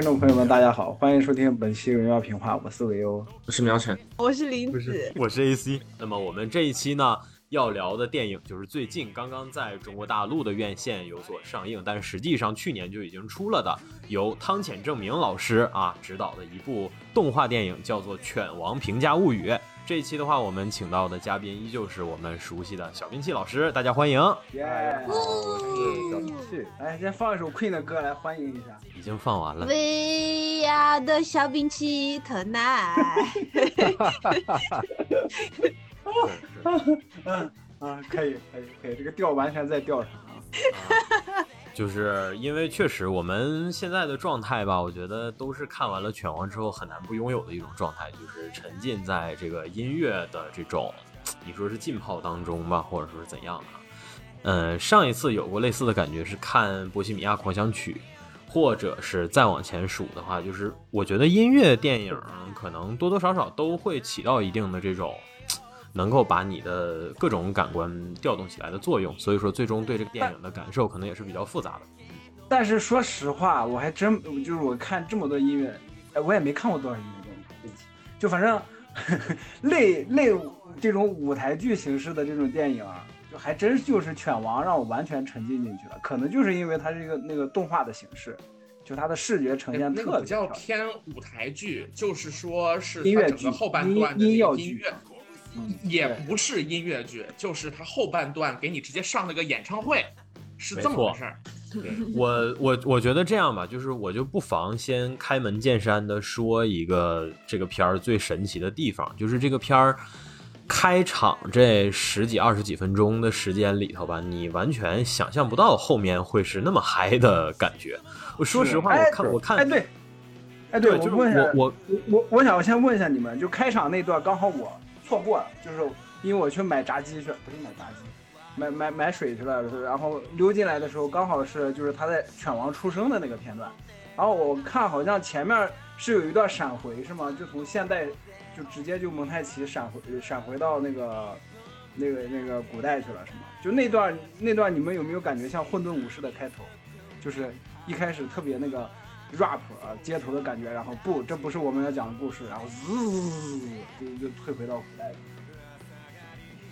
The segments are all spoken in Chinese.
听众朋友们，大家好，欢迎收听本期《荣耀评话》，我是维欧，我是苗晨，我是林子，我是 AC。那么我们这一期呢，要聊的电影就是最近刚刚在中国大陆的院线有所上映，但实际上去年就已经出了的，由汤浅政明老师啊执导的一部动画电影，叫做《犬王评价物语》。这一期的话，我们请到的嘉宾依旧是我们熟悉的小兵器老师，大家欢迎。耶，小兵器，来先放一首 Queen 的歌来欢迎一下。已经放完了。We are 的小兵器 tonight。嗯 啊，可以可以可以，这个调完全在调上啊。就是因为确实我们现在的状态吧，我觉得都是看完了《犬王》之后很难不拥有的一种状态，就是沉浸在这个音乐的这种，你说是浸泡当中吧，或者说是怎样的？嗯，上一次有过类似的感觉是看《波西米亚狂想曲》，或者是再往前数的话，就是我觉得音乐电影可能多多少少都会起到一定的这种。能够把你的各种感官调动起来的作用，所以说最终对这个电影的感受可能也是比较复杂的。但是说实话，我还真就是我看这么多音乐，哎，我也没看过多少音乐电影，就反正 类类这种舞台剧形式的这种电影，就还真就是《犬王》让我完全沉浸进去了。可能就是因为它是一个那个动画的形式，就它的视觉呈现特别。比较偏舞台剧，就是说是音乐剧后半段的音乐剧。也不是音乐剧，就是他后半段给你直接上了个演唱会，是这么回事儿。我我我觉得这样吧，就是我就不妨先开门见山的说一个这个片儿最神奇的地方，就是这个片儿开场这十几二十几分钟的时间里头吧，你完全想象不到后面会是那么嗨的感觉。我说实话，我看我看，哎对，哎对，我问一下，我我我我想先问一下你们，就开场那段刚好我。错过了，就是因为我去买炸鸡去，不是买炸鸡，买买买水去了。然后溜进来的时候，刚好是就是他在犬王出生的那个片段。然后我看好像前面是有一段闪回，是吗？就从现代就直接就蒙太奇闪回闪回到那个那个那个古代去了，是吗？就那段那段你们有没有感觉像混沌武士的开头？就是一开始特别那个 rap 啊街头的感觉，然后不，这不是我们要讲的故事，然后滋。就就退回到古代，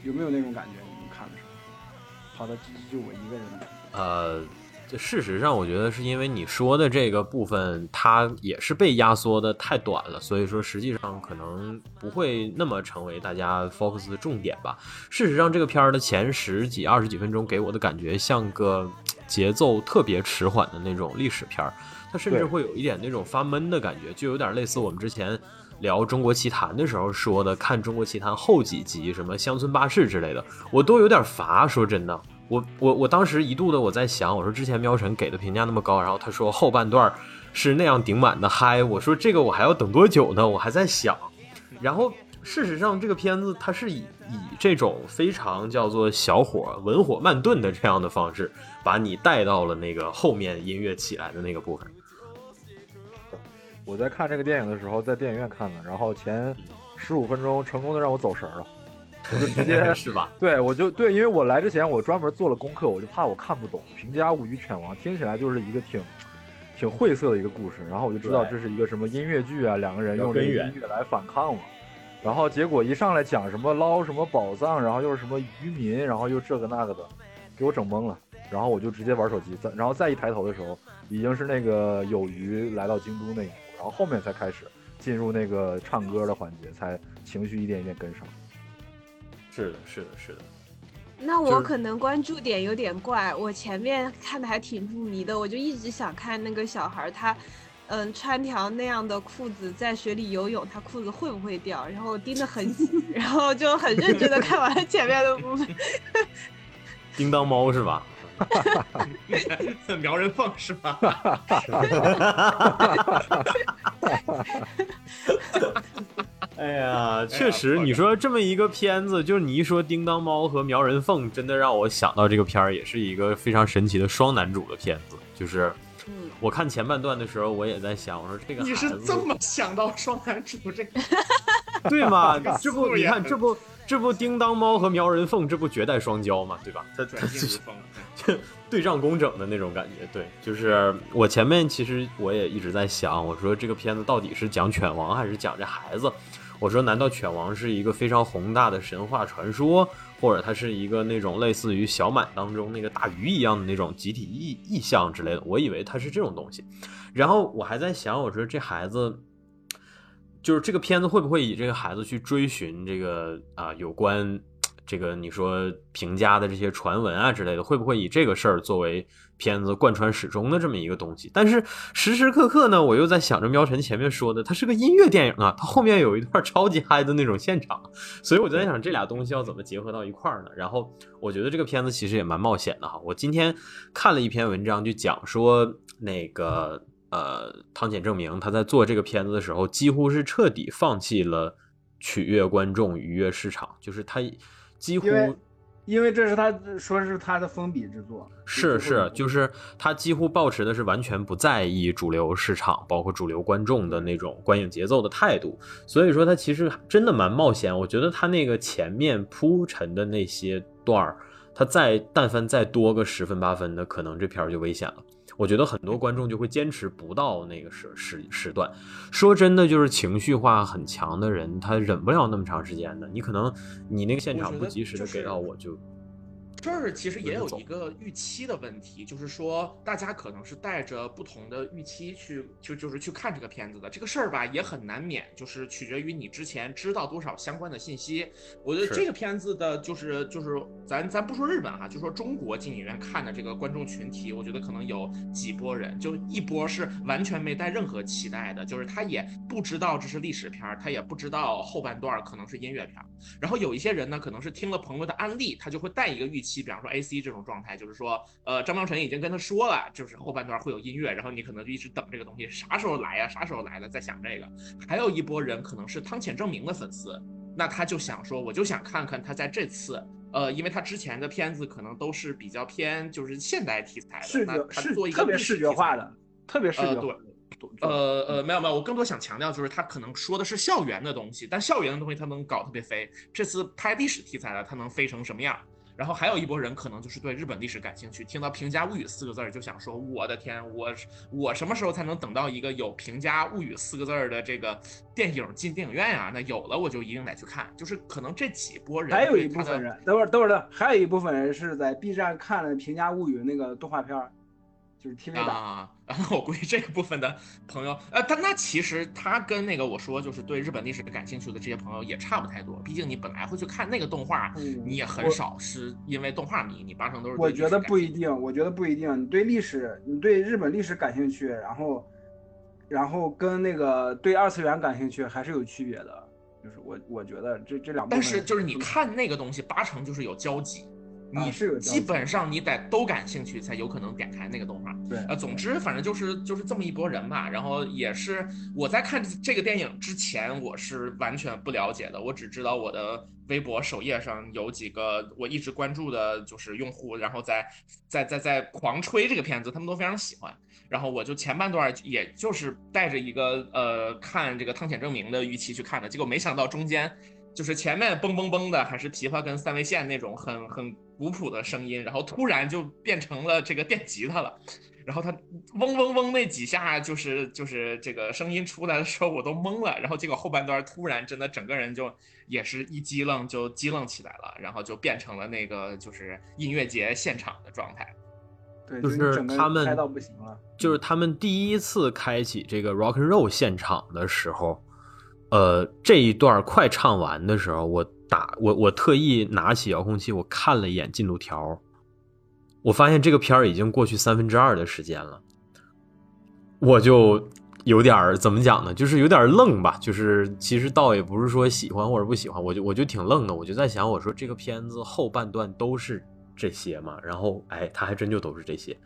有没有那种感觉？你们看的时候，好的，就就我一个人。呃，这事实上，我觉得是因为你说的这个部分，它也是被压缩的太短了，所以说实际上可能不会那么成为大家 focus 的重点吧。事实上，这个片儿的前十几、二十几分钟给我的感觉像个节奏特别迟缓的那种历史片儿，它甚至会有一点那种发闷的感觉，就有点类似我们之前。聊中国奇谭的时候说的，看中国奇谭后几集什么乡村巴士之类的，我都有点乏。说真的，我我我当时一度的我在想，我说之前喵晨给的评价那么高，然后他说后半段是那样顶满的嗨，我说这个我还要等多久呢？我还在想。然后事实上这个片子它是以以这种非常叫做小火文火慢炖的这样的方式，把你带到了那个后面音乐起来的那个部分。我在看这个电影的时候，在电影院看的，然后前十五分钟成功的让我走神了，我就直接 是吧？对，我就对，因为我来之前我专门做了功课，我就怕我看不懂。平家物语犬王听起来就是一个挺挺晦涩的一个故事，然后我就知道这是一个什么音乐剧啊，两个人用这个音乐来反抗嘛。然后结果一上来讲什么捞什么宝藏，然后又是什么渔民，然后又这个那个的，给我整懵了。然后我就直接玩手机，再然后再一抬头的时候，已经是那个有鱼来到京都那。然后后面才开始进入那个唱歌的环节，才情绪一点一点跟上。是的，是的，是的。那我可能关注点有点怪，我前面看的还挺入迷的，我就一直想看那个小孩他，嗯，穿条那样的裤子在水里游泳，他裤子会不会掉？然后盯得很紧，然后就很认真的看完了前面的部分。叮当猫是吧？苗人凤是吧？哎呀，确实，你说这么一个片子，就是你一说叮当猫和苗人凤，真的让我想到这个片儿也是一个非常神奇的双男主的片子。就是，我看前半段的时候，我也在想，我说这个你是这么想到双男主这个，对吗？这不，你看这不。这不叮当猫和苗人凤这不绝代双骄嘛，对吧？它转 进如风，对仗工整的那种感觉。对，就是我前面其实我也一直在想，我说这个片子到底是讲犬王还是讲这孩子？我说难道犬王是一个非常宏大的神话传说，或者它是一个那种类似于小满当中那个大鱼一样的那种集体意意象之类的？我以为它是这种东西。然后我还在想，我说这孩子。就是这个片子会不会以这个孩子去追寻这个啊有关这个你说评价的这些传闻啊之类的，会不会以这个事儿作为片子贯穿始终的这么一个东西？但是时时刻刻呢，我又在想着喵晨前面说的，它是个音乐电影啊，它后面有一段超级嗨的那种现场，所以我就在想这俩东西要怎么结合到一块儿呢？然后我觉得这个片子其实也蛮冒险的哈。我今天看了一篇文章，就讲说那个。呃，汤浅证明他在做这个片子的时候，几乎是彻底放弃了取悦观众、愉悦市场，就是他几乎因为这是他说是他的封笔之作，是是，就是他几乎保持的是完全不在意主流市场，包括主流观众的那种观影节奏的态度，所以说他其实真的蛮冒险。我觉得他那个前面铺陈的那些段儿，他再但凡再多个十分八分的，可能这片儿就危险了。我觉得很多观众就会坚持不到那个时时时段。说真的，就是情绪化很强的人，他忍不了那么长时间的。你可能你那个现场不及时的给到我就。这儿其实也有一个预期的问题，就是说大家可能是带着不同的预期去，就就是去看这个片子的。这个事儿吧，也很难免，就是取决于你之前知道多少相关的信息。我觉得这个片子的，就是就是咱咱不说日本哈，就说中国进影院看的这个观众群体，我觉得可能有几波人，就一波是完全没带任何期待的，就是他也不知道这是历史片儿，他也不知道后半段可能是音乐片儿。然后有一些人呢，可能是听了朋友的安利，他就会带一个预期。期，比方说 A C 这种状态，就是说，呃，张苗晨已经跟他说了，就是后半段会有音乐，然后你可能就一直等这个东西啥时候来呀，啥时候来了，在想这个。还有一波人可能是汤浅证明的粉丝，那他就想说，我就想看看他在这次，呃，因为他之前的片子可能都是比较偏就是现代题材的，那他做一个特别视觉化的，特别视觉。对，呃呃，没有没有，我更多想强调就是他可能说的是校园的东西，但校园的东西他能搞特别飞。这次拍历史题材的，他能飞成什么样？然后还有一波人可能就是对日本历史感兴趣，听到《平家物语》四个字儿就想说：“我的天，我我什么时候才能等到一个有《平家物语》四个字儿的这个电影进电影院呀？那有了我就一定得去看。”就是可能这几波人，还有一部分人，等会儿等会儿等，还有一部分人是在 B 站看了《平家物语》那个动画片儿。就是 TV 版啊，然后我估计这个部分的朋友，呃，但那其实他跟那个我说就是对日本历史感兴趣的这些朋友也差不太多。毕竟你本来会去看那个动画，你也很少是因为动画迷，你八成都是。我觉得不一定，我觉得不一定。你对历史，你对日本历史感兴趣，然后，然后跟那个对二次元感兴趣还是有区别的。就是我我觉得这这两，但是就是你看那个东西，八成就是有交集。你是基本上你得都感兴趣才有可能点开那个动画。对，呃，总之反正就是就是这么一拨人吧。然后也是我在看这个电影之前，我是完全不了解的。我只知道我的微博首页上有几个我一直关注的，就是用户，然后在在在在狂吹这个片子，他们都非常喜欢。然后我就前半段也就是带着一个呃看这个汤浅证明的预期去看的，结果没想到中间。就是前面嘣嘣嘣的，还是琵琶跟三味线那种很很古朴的声音，然后突然就变成了这个电吉他了，然后他嗡嗡嗡那几下，就是就是这个声音出来的时候，我都懵了，然后结果后半段突然真的整个人就也是一激愣就激愣起来了，然后就变成了那个就是音乐节现场的状态。对，就是他们到不行了就是他们第一次开启这个 rock and roll 现场的时候。呃，这一段快唱完的时候，我打我我特意拿起遥控器，我看了一眼进度条，我发现这个片儿已经过去三分之二的时间了，我就有点怎么讲呢？就是有点愣吧。就是其实倒也不是说喜欢或者不喜欢，我就我就挺愣的。我就在想，我说这个片子后半段都是这些嘛？然后哎，他还真就都是这些。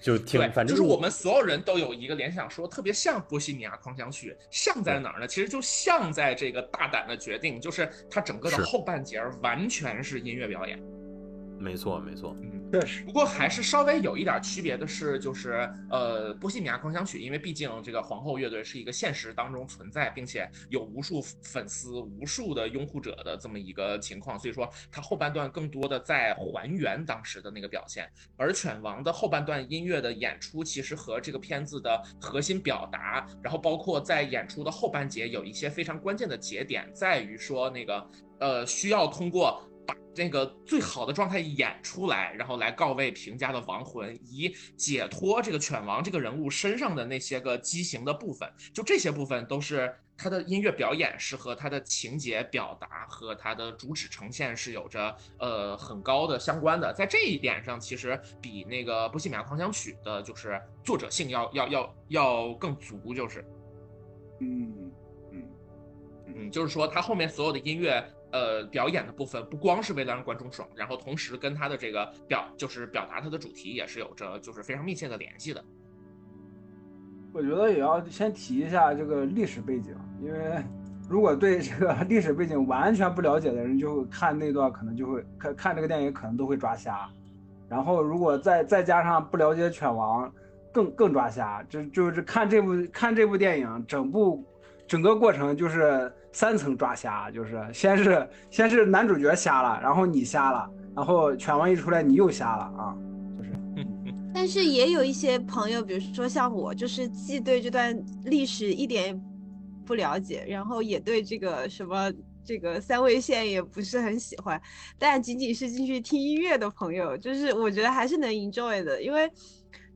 就挺，反正就是我们所有人都有一个联想，说特别像《波西米亚狂想曲》，像在哪儿呢？其实就像在这个大胆的决定，就是它整个的后半截完全是音乐表演。没错，没错，嗯，确实。不过还是稍微有一点区别的是，就是呃，《波西米亚狂想曲》，因为毕竟这个皇后乐队是一个现实当中存在，并且有无数粉丝、无数的拥护者的这么一个情况，所以说它后半段更多的在还原当时的那个表现。而《犬王》的后半段音乐的演出，其实和这个片子的核心表达，然后包括在演出的后半节有一些非常关键的节点，在于说那个呃，需要通过。把那个最好的状态演出来，然后来告慰平家的亡魂，以解脱这个犬王这个人物身上的那些个畸形的部分。就这些部分都是他的音乐表演是和他的情节表达和他的主旨呈现是有着呃很高的相关的。在这一点上，其实比那个《波西米亚狂想曲》的就是作者性要要要要更足，就是嗯嗯嗯，就是说他后面所有的音乐。呃，表演的部分不光是为了让观众爽，然后同时跟他的这个表就是表达他的主题也是有着就是非常密切的联系的。我觉得也要先提一下这个历史背景，因为如果对这个历史背景完全不了解的人，就看那段可能就会看看这个电影可能都会抓瞎。然后如果再再加上不了解犬王，更更抓瞎。就就是看这部看这部电影整部。整个过程就是三层抓瞎，就是先是先是男主角瞎了，然后你瞎了，然后犬王一出来你又瞎了啊，就是。但是也有一些朋友，比如说像我，就是既对这段历史一点不了解，然后也对这个什么这个三味线也不是很喜欢，但仅仅是进去听音乐的朋友，就是我觉得还是能 enjoy 的，因为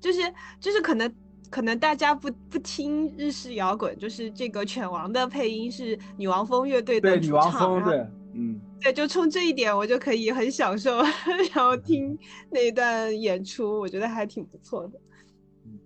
就是就是可能。可能大家不不听日式摇滚，就是这个犬王的配音是女王蜂乐队的对女王蜂对，嗯，对，就冲这一点我就可以很享受，然后听那一段演出，我觉得还挺不错的。嗯，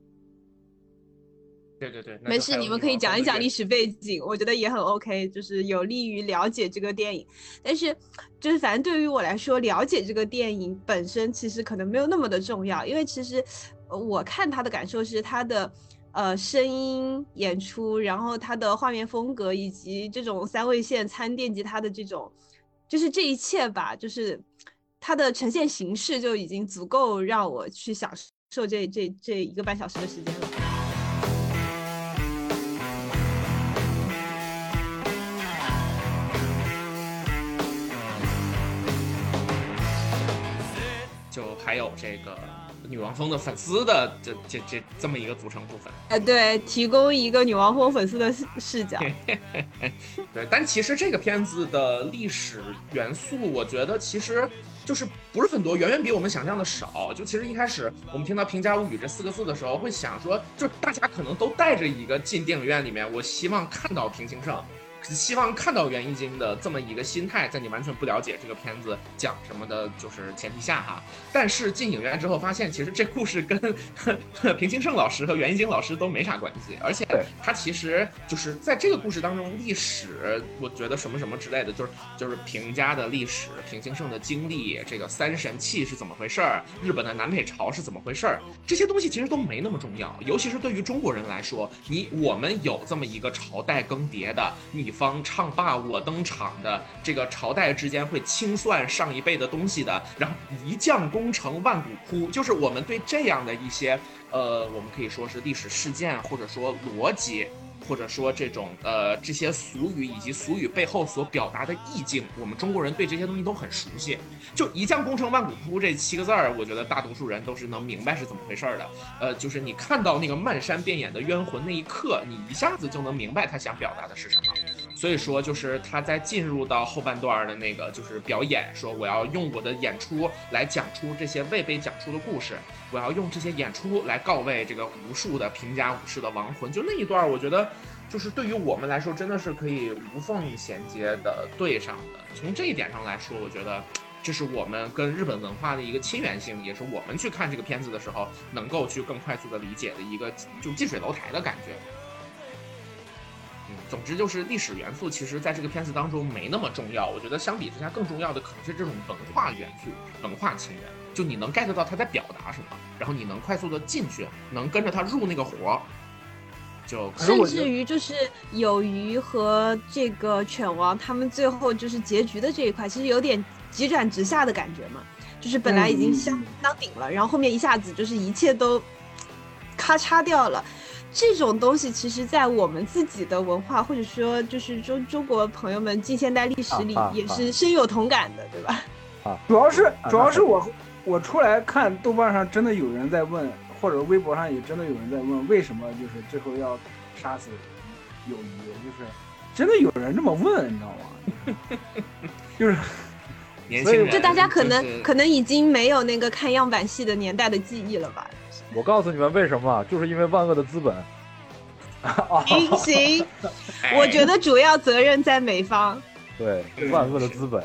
对对对，没事，你们可以讲一讲历史背景，我觉得也很 OK，就是有利于了解这个电影。但是，就是反正对于我来说，了解这个电影本身其实可能没有那么的重要，因为其实。我看他的感受是他的，呃，声音演出，然后他的画面风格，以及这种三位线参电吉他的这种，就是这一切吧，就是它的呈现形式就已经足够让我去享受这这这一个半小时的时间了。就还有这个。女王蜂的粉丝的这这这这么一个组成部分，哎，对，提供一个女王蜂粉丝的视角。对，但其实这个片子的历史元素，我觉得其实就是不是很多，远远比我们想象的少。就其实一开始我们听到《平家物语》这四个字的时候，会想说，就大家可能都带着一个进电影院里面，我希望看到平清盛。希望看到袁一金的这么一个心态，在你完全不了解这个片子讲什么的，就是前提下哈。但是进影院之后发现，其实这故事跟 平清盛老师和袁一金老师都没啥关系，而且他其实就是在这个故事当中，历史我觉得什么什么之类的，就是就是平家的历史、平清盛的经历、这个三神器是怎么回事儿、日本的南北朝是怎么回事儿，这些东西其实都没那么重要。尤其是对于中国人来说，你我们有这么一个朝代更迭的你。方唱罢我登场的这个朝代之间会清算上一辈的东西的，然后一将功成万骨枯，就是我们对这样的一些呃，我们可以说是历史事件或者说逻辑。或者说这种呃这些俗语以及俗语背后所表达的意境，我们中国人对这些东西都很熟悉。就“一将功成万骨枯”这七个字儿，我觉得大多数人都是能明白是怎么回事儿的。呃，就是你看到那个漫山遍野的冤魂那一刻，你一下子就能明白他想表达的是什么。所以说，就是他在进入到后半段的那个就是表演，说我要用我的演出来讲出这些未被讲出的故事，我要用这些演出来告慰这个无数的平家武士的亡魂。就那一段，我觉得。就是对于我们来说，真的是可以无缝衔接的对上的。从这一点上来说，我觉得这是我们跟日本文化的一个亲缘性，也是我们去看这个片子的时候能够去更快速的理解的一个就近水楼台的感觉。嗯，总之就是历史元素，其实在这个片子当中没那么重要。我觉得相比之下，更重要的可能是这种文化元素、文化情缘。就你能 get 到他在表达什么，然后你能快速的进去，能跟着他入那个活儿。就甚至于就是有鱼和这个犬王他们最后就是结局的这一块，其实有点急转直下的感觉嘛。就是本来已经相当顶了，然后后面一下子就是一切都咔嚓掉了。这种东西其实，在我们自己的文化或者说就是中中国朋友们近现代历史里也是深有同感的，对吧？啊，主要是主要是我我出来看豆瓣上真的有人在问，或者微博上也真的有人在问，为什么就是最后要杀死友谊？就是真的有人这么问，你知道吗？就是，所以就大家可能可能已经没有那个看样板戏的年代的记忆了吧。我告诉你们为什么，就是因为万恶的资本。行行，我觉得主要责任在美方。对，万恶的资本，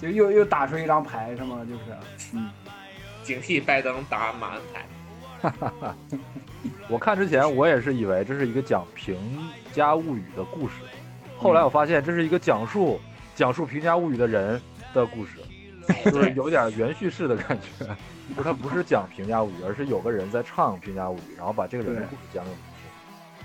就又又打出一张牌是吗？就是，嗯，警惕拜登打马恩牌。哈哈哈。我看之前我也是以为这是一个讲《平家物语》的故事，后来我发现这是一个讲述讲述《平家物语》的人的故事，就是有点原叙事的感觉。就他不是讲平价物语，而是有个人在唱平价物语，然后把这个人的故事讲给我们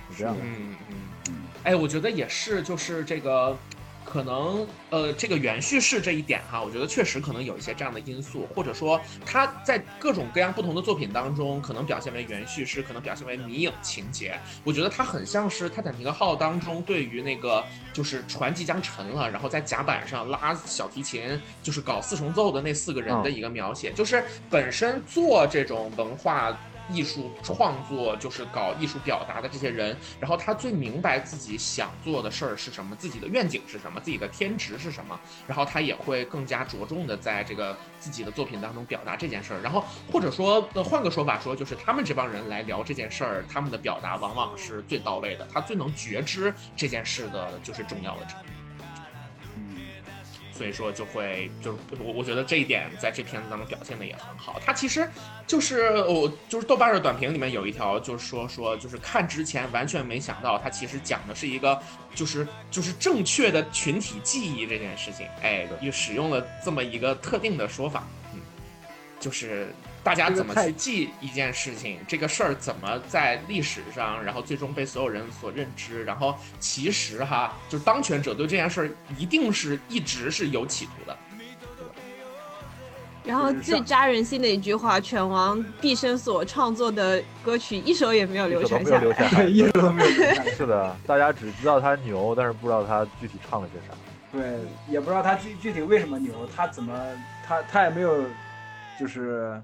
听，是这样的。嗯嗯嗯。哎，我觉得也是，就是这个。可能呃，这个原叙事这一点哈，我觉得确实可能有一些这样的因素，或者说他在各种各样不同的作品当中，可能表现为原叙事，可能表现为迷影情节。我觉得它很像是《泰坦尼克号》当中对于那个就是船即将沉了，然后在甲板上拉小提琴，就是搞四重奏的那四个人的一个描写，就是本身做这种文化。艺术创作就是搞艺术表达的这些人，然后他最明白自己想做的事儿是什么，自己的愿景是什么，自己的天职是什么，然后他也会更加着重的在这个自己的作品当中表达这件事儿。然后或者说，呃，换个说法说，就是他们这帮人来聊这件事儿，他们的表达往往是最到位的，他最能觉知这件事的就是重要的程度。所以说就会就是我我觉得这一点在这片子当中表现的也很好。它其实就是我就是豆瓣的短评里面有一条就是说说就是看之前完全没想到它其实讲的是一个就是就是正确的群体记忆这件事情，哎，又使用了这么一个特定的说法，嗯，就是。大家怎么去记一件事情？这个事儿怎么在历史上，然后最终被所有人所认知？然后其实哈，就是当权者对这件事儿一定是一直是有企图的，然后最扎人心的一句话：犬王毕生所创作的歌曲一首也没有流传下来，一首都没有留下。是的，大家只知道他牛，但是不知道他具体唱了些啥。对，也不知道他具具体为什么牛，他怎么他他也没有，就是。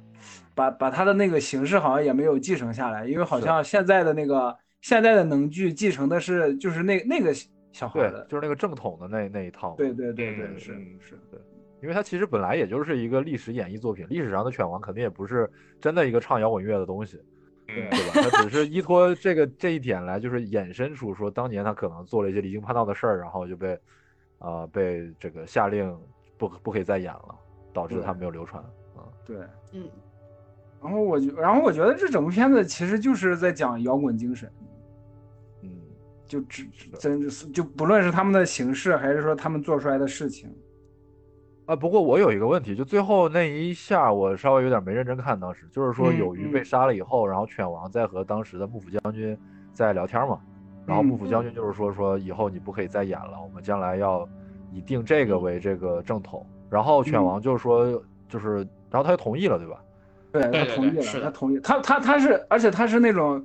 把把他的那个形式好像也没有继承下来，因为好像现在的那个现在的能剧继承的是就是那那个小孩的，就是那个正统的那那一套。对对对对，是是，对，因为它其实本来也就是一个历史演绎作品，历史上的犬王肯定也不是真的一个唱摇滚乐的东西，对对吧？他只是依托这个这一点来，就是衍生出说当年他可能做了一些离经叛道的事儿，然后就被啊被这个下令不不可以再演了，导致他没有流传啊。对，嗯。然后我就，然后我觉得这整部片子其实就是在讲摇滚精神，嗯，就只真是就不论是他们的形式，还是说他们做出来的事情，啊，不过我有一个问题，就最后那一下我稍微有点没认真看，当时就是说有鱼被杀了以后，然后犬王在和当时的幕府将军在聊天嘛，然后幕府将军就是说说以后你不可以再演了，我们将来要以定这个为这个正统，然后犬王就是说就是，然后他就同意了，对吧？对他同意了，他同意，他他他是，而且他是那种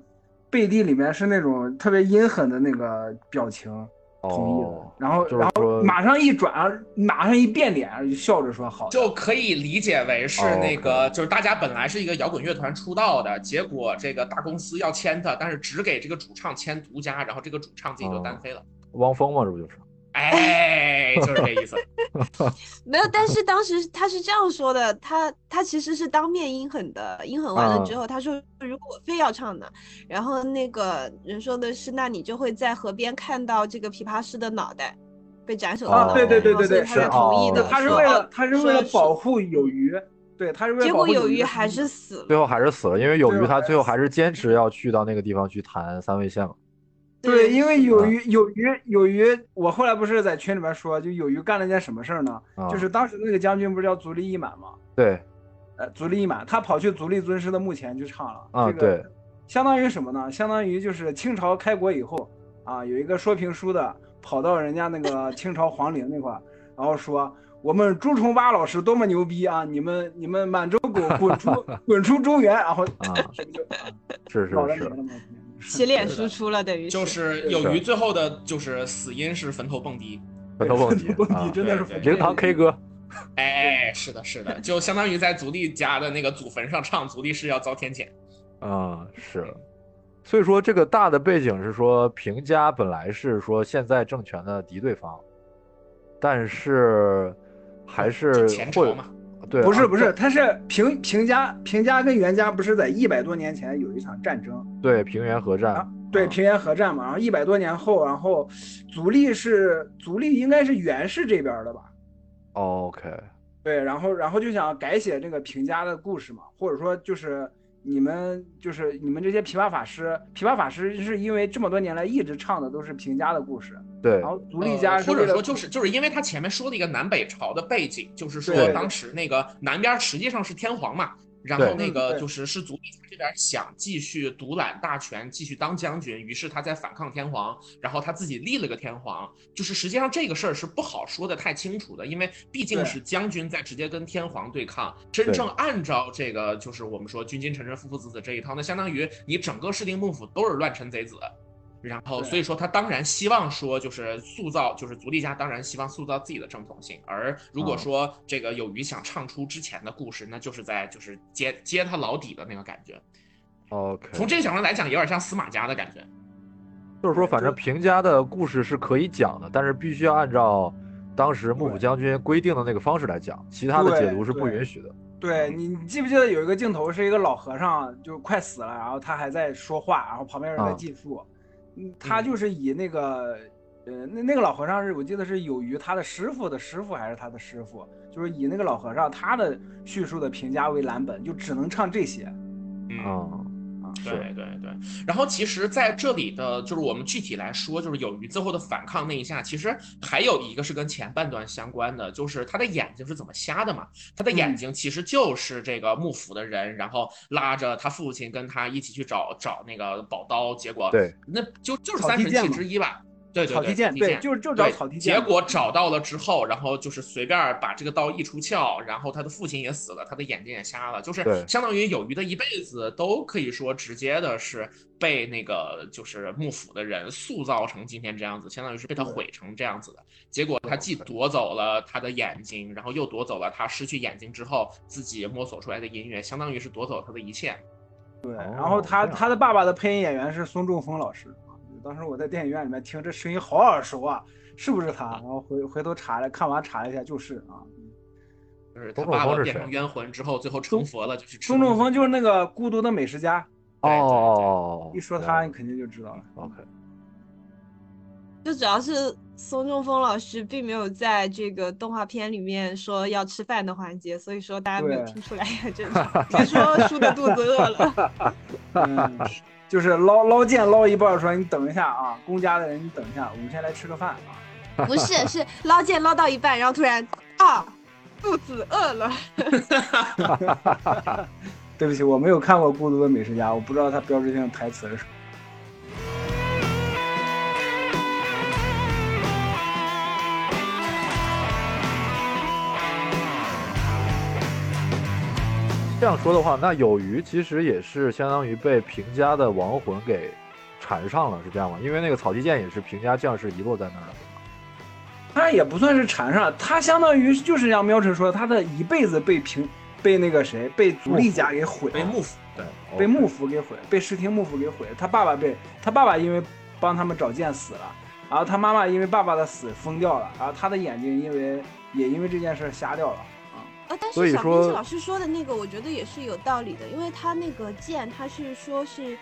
背地里面是那种特别阴狠的那个表情，同意了，然后然后马上一转，马上一变脸，就笑着说好，就可以理解为是那个，就是大家本来是一个摇滚乐团出道的，结果这个大公司要签他，但是只给这个主唱签独家，然后这个主唱自己就单飞了，汪峰嘛，这不就是？哎，就是这意思。没有，但是当时他是这样说的，他他其实是当面阴狠的，阴狠完了之后，他说如果我非要唱呢，然后那个人说的是，那你就会在河边看到这个琵琶师的脑袋被斩首的。对对对对对，是同意的。他是为了他是为了保护有鱼，对，他是为了结果有鱼还是死了，最后还是死了，因为有鱼他最后还是坚持要去到那个地方去弹三味线。对，因为有鱼有鱼有鱼，我后来不是在群里面说，就有鱼干了件什么事儿呢？就是当时那个将军不是叫足利义满吗？对，呃，足利义满，他跑去足利尊师的墓前去唱了。啊，对，相当于什么呢？相当于就是清朝开国以后啊，有一个说评书的跑到人家那个 清朝皇陵那块儿，然后说我们朱重八老师多么牛逼啊！你们你们满洲狗滚出 滚出中原，然后啊是 是是。洗脸输出了，等于就是有鱼最后的就是死因是坟头蹦迪。坟头蹦迪蹦迪啊，真的是对灵堂 K 歌，哎，是的，是的，就相当于在足利家的那个祖坟上唱足利是要遭天谴。啊，是。所以说，这个大的背景是说，平家本来是说现在政权的敌对方，但是还是会前朝嘛，对，啊不是不是，他是平平家平家跟袁家不是在一百多年前有一场战争，对平原合战啊，对啊平原合战嘛，然后一百多年后，然后足利是足利应该是源氏这边的吧？OK，对，然后然后就想改写这个平家的故事嘛，或者说就是你们就是你们这些琵琶法师，琵琶法师是因为这么多年来一直唱的都是平家的故事，对然后独立家或者说就是就是因为他前面说了一个南北朝的背景，就是说当时那个南边实际上是天皇嘛，然后那个就是是足利这边想继续独揽大权，继续当将军，于是他在反抗天皇，然后他自己立了个天皇，就是实际上这个事儿是不好说的太清楚的，因为毕竟是将军在直接跟天皇对抗，真正按照这个就是我们说君君臣臣父父子子这一套，那相当于你整个室町幕府都是乱臣贼子。然后，所以说他当然希望说，就是塑造，就是足利家当然希望塑造自己的正统性。而如果啊说这个有鱼想唱出之前的故事，那就是在就是揭揭他老底的那个感觉。OK，从这个角度来讲，有点像司马家的感觉。就是说，反正平家的故事是可以讲的，但是必须要按照当时幕府将军规定的那个方式来讲，其他的解读是不允许的。对你，你记不记得有一个镜头是一个老和尚就快死了，然后他还在说话，然后旁边人在啊计数，嗯，他就是以那个，呃，那那个老和尚是我记得是有于他的师傅的师傅还是他的师傅，就是以那个老和尚他的叙述的评价为蓝本，就只能唱这些。嗯，啊，对对对。然后其实在这里的就是我们具体来说，就是有鱼最后的反抗那一下，其实还有一个是跟前半段相关的，就是他的眼睛是怎么瞎的嘛？他的眼嗯睛其实就是这个幕府的人，然后拉着他父亲跟他一起去找找那个宝刀，结果对，那就就是三神器之一吧。对对对，草剃剑，对，就是就找草剃剑。结果找到了之后，然后就是随便把这个刀一出鞘，然后他的父亲也死了，他的眼睛也瞎了，就是相当于有鱼的一辈子都可以说直接的是被那个就是幕府的人塑造成今天这样子，相当于是被他毁成这样子的。结果他既夺走了他的眼睛，然后又夺走了他失去眼睛之后自己摸索出来的音乐，相当于是夺走了他的一切。对，哦然后他他的爸爸的配音演员是孙仲峰老师啊。当时我在电影院里面听，这声音好耳熟啊，是不是他？然后回回头查了，看完查了一下，就是啊。就是他孙仲峰是爸爸变成冤魂之后，最后成佛了，就去吃孙仲峰就是那个孤独的美食家，哦，一说他你肯定就知道了。OK，就主要是孙仲峰老师并没有在这个动画片里面说要吃饭的环节，所以说大家没有听出来也很正常。别 说输的肚子饿了，嗯，就是捞捞剑捞一半儿，说你等一下啊，公家的人你等一下，我们先来吃个饭啊。不是是捞剑捞到一半，然后突然啊肚子饿了。对不起，我没有看过《孤独的美食家》，我不知道它标志性的台词是什么。这样说的话，那有鱼其实也是相当于被平家的亡魂给缠上了，是这样吗？因为那个草剃剑也是平家将士遗落在那儿的。他也不算是缠上，他相当于就是像喵晨说的，他的一辈子被平被那个谁被足利家给毁了，被幕府对。被幕府给毁，被室町幕府给毁。他爸爸被他爸爸因为帮他们找剑死了，然后他妈妈因为爸爸的死疯掉了，然后他的眼睛因为也因为这件事瞎掉了。呃，但是小说冰老师说的那个，我觉得也是有道理的，因为他那个剑，他是说是，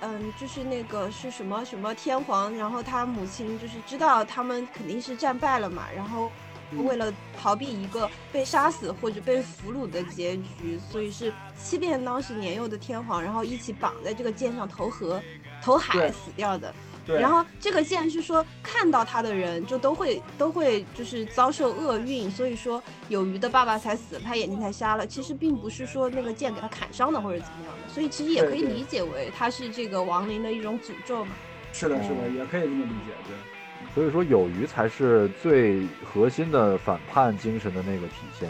嗯，就是那个是什么什么天皇，然后他母亲就是知道他们肯定是战败了嘛，然后嗯为了逃避一个被杀死或者被俘虏的结局，所以是欺骗当时年幼的天皇，然后一起绑在这个剑上投河、投海死掉的。对，然后这个剑是说看到他的人就都会都会就是遭受厄运，所以说有鱼的爸爸才死了，他眼睛才瞎了。其实并不是说那个剑给他砍伤的或者怎么样的，所以其实也可以理解为他是这个亡灵的一种诅咒嘛。是的，是的，哦也可以这么理解，对。所以说有鱼才是最核心的反叛精神的那个体现，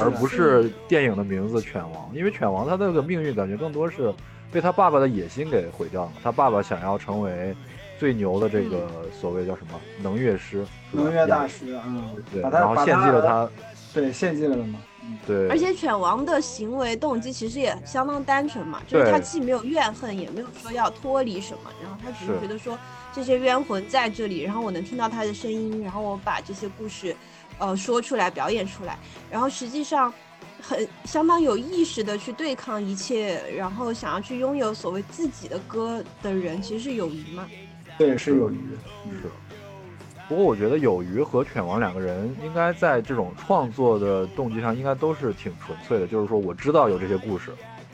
而不是电影的名字犬王。因为犬王他那个命运感觉更多是被他爸爸的野心给毁掉了。他爸爸想要成为最牛的这个所谓叫什么能乐师，能乐大师啊，对，然后献祭了他，对，献祭了嘛。对，而且犬王的行为动机其实也相当单纯嘛，就是他既没有怨恨，也没有说要脱离什么，然后他只是觉得说这些冤魂在这里，然后我能听到他的声音，然后我把这些故事，呃，说出来，表演出来，然后实际上很相当有意识的去对抗一切，然后想要去拥有所谓自己的歌的人，其实是有余嘛？对，是有鱼，是。不过我觉得有鱼和犬王两个人应该在这种创作的动机上应该都是挺纯粹的，就是说我知道有这些故事，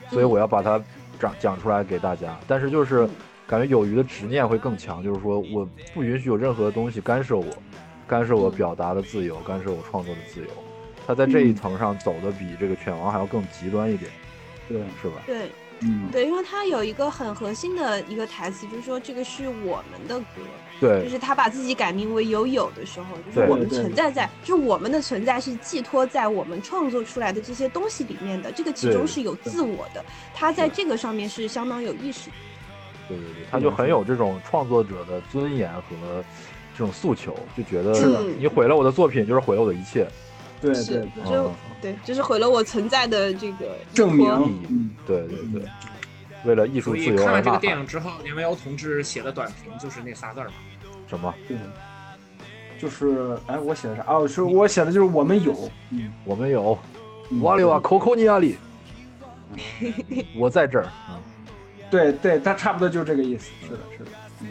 所以我要把它讲讲出来给大家。但是就是感觉有鱼的执念会更强，就是说我不允许有任何东西干涉我，干涉我表达的自由，干涉我创作的自由。他在这一层上走的比这个犬王还要更极端一点，对，是吧？对。嗯，对，因为他有一个很核心的一个台词，就是说这个是我们的歌，对，就是他把自己改名为有有的时候，就是我们存在在，就是我们的存在是寄托在我们创作出来的这些东西里面的，这个其中是有自我的，他在这个上面是相当有意识的。对对对，他就很有这种创作者的尊严和这种诉求，就觉得你毁了我的作品，就是毁了我的一切。对对对，就对，就是毁了我存在的这个证明。对对对，为了艺术自由。看完这个电影之后，林文瑶同志写的短评就是那仨字儿什么？对，就是哎，我写的啥？哦，是我写的就是我们有，嗯，我们有。瓦里瓦，口口尼亚里，我在这儿。对对，他差不多就是这个意思。是的，是的。嗯。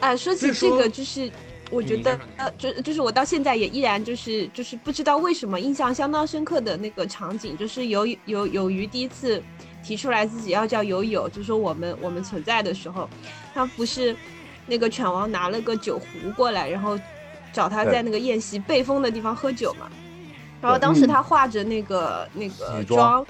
哎，说起这个，就是。我觉得呃，就就是我到现在也依然就是就是不知道为什么印象相当深刻的那个场景，就是有有有鱼第一次提出来自己要叫友友，就说我们我们存在的时候，他不是那个犬王拿了个酒壶过来，然后找他在那个宴席背风的地方喝酒嘛，然后当时他画着那个那个妆，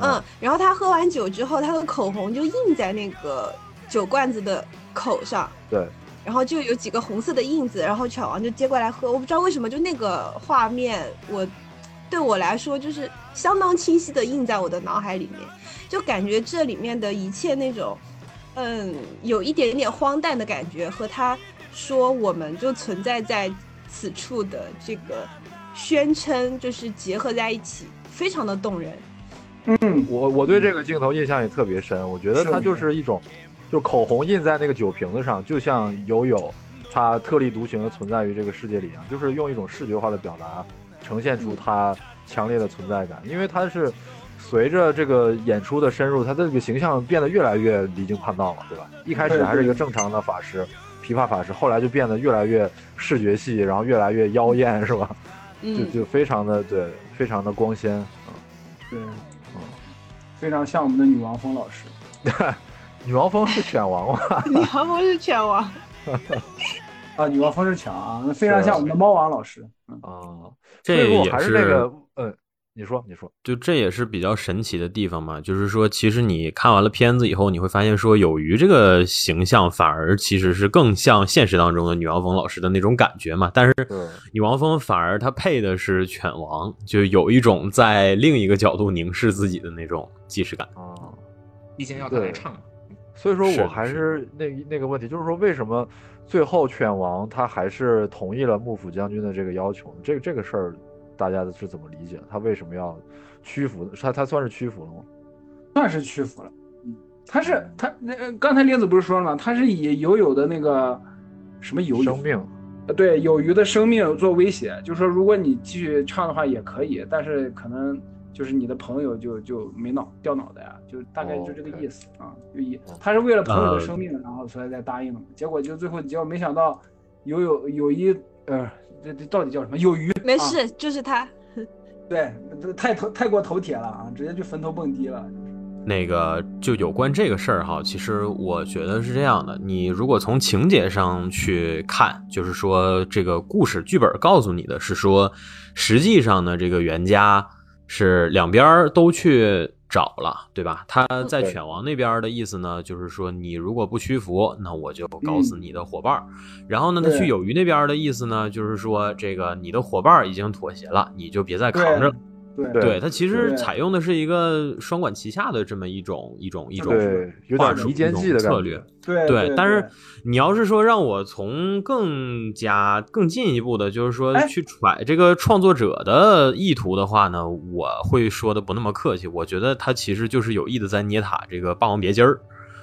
嗯，然后他喝完酒之后，他的口红就印在那个酒罐子的口上，对。然后就有几个红色的印子，然后犬王就接过来喝。我不知道为什么，就那个画面，我对我来说就是相当清晰的印在我的脑海里面，就感觉这里面的一切那种，嗯，有一点点荒诞的感觉，和他说我们就存在在此处的这个宣称，就是结合在一起，非常的动人。嗯，我我对这个镜头印象也特别深，我觉得它就是一种。就口红印在那个酒瓶子上，就像友友，他特立独行的存在于这个世界里一样，就是用一种视觉化的表达，呈现出他强烈的存在感。因为他是随着这个演出的深入，他的这个形象变得越来越离经叛道了，对吧？一开始还是一个正常的法师，琵琶法师，后来就变得越来越视觉系，然后越来越妖艳，是吧？就就非常的对，非常的光鲜，嗯，对，嗯，非常像我们的女王峰老师。女王蜂是犬王吗？女王蜂是犬王。啊，女王蜂是犬啊，那非常像我们的猫王老师。啊，这也是那个，呃，你说，你说，就这也是比较神奇的地方嘛。就是说，其实你看完了片子以后，你会发现说，有鱼这个形象反而其实是更像现实当中的女王蜂老师的那种感觉嘛。但是女王蜂反而她配的是犬王，就有一种在另一个角度凝视自己的那种既视感。哦，毕竟要他来唱。所以说我还是那那个问题，就是说为什么最后犬王他还是同意了幕府将军的这个要求？这个这个事儿，大家是怎么理解？他为什么要屈服？他他算是屈服了吗？算是屈服了。他是他那刚才莲子不是说了吗？他是以友友的那个什么友生命，对有鱼的生命做威胁，就是说如果你继续唱的话也可以，但是可能。就是你的朋友就就没脑掉脑袋啊，就大概就这个意思啊，就以他是为了朋友的生命，然后所以才答应的嘛。结果就最后结果没想到有有有一呃，这这到底叫什么？有鱼？没事，就是他。对，这太头太过头铁了啊，直接就坟头蹦迪了。那个就有关这个事儿哈，其实我觉得是这样的，你如果从情节上去看，就是说这个故事剧本告诉你的是说，实际上呢，这个袁家。是两边都去找了，对吧？他在犬王那边的意思呢，就是说你如果不屈服，那我就搞死你的伙伴。然后呢，他去有鱼那边的意思呢，就是说这个你的伙伴已经妥协了，你就别再扛着。对，对他其实采用的是一个双管齐下的这么一种一种一种有点离间计的策略。对对，但是你要是说让我从更加更进一步的，就是说去揣这个创作者的意图的话呢，我会说的不那么客气。我觉得他其实就是有意的在捏塔这个霸王别姬儿。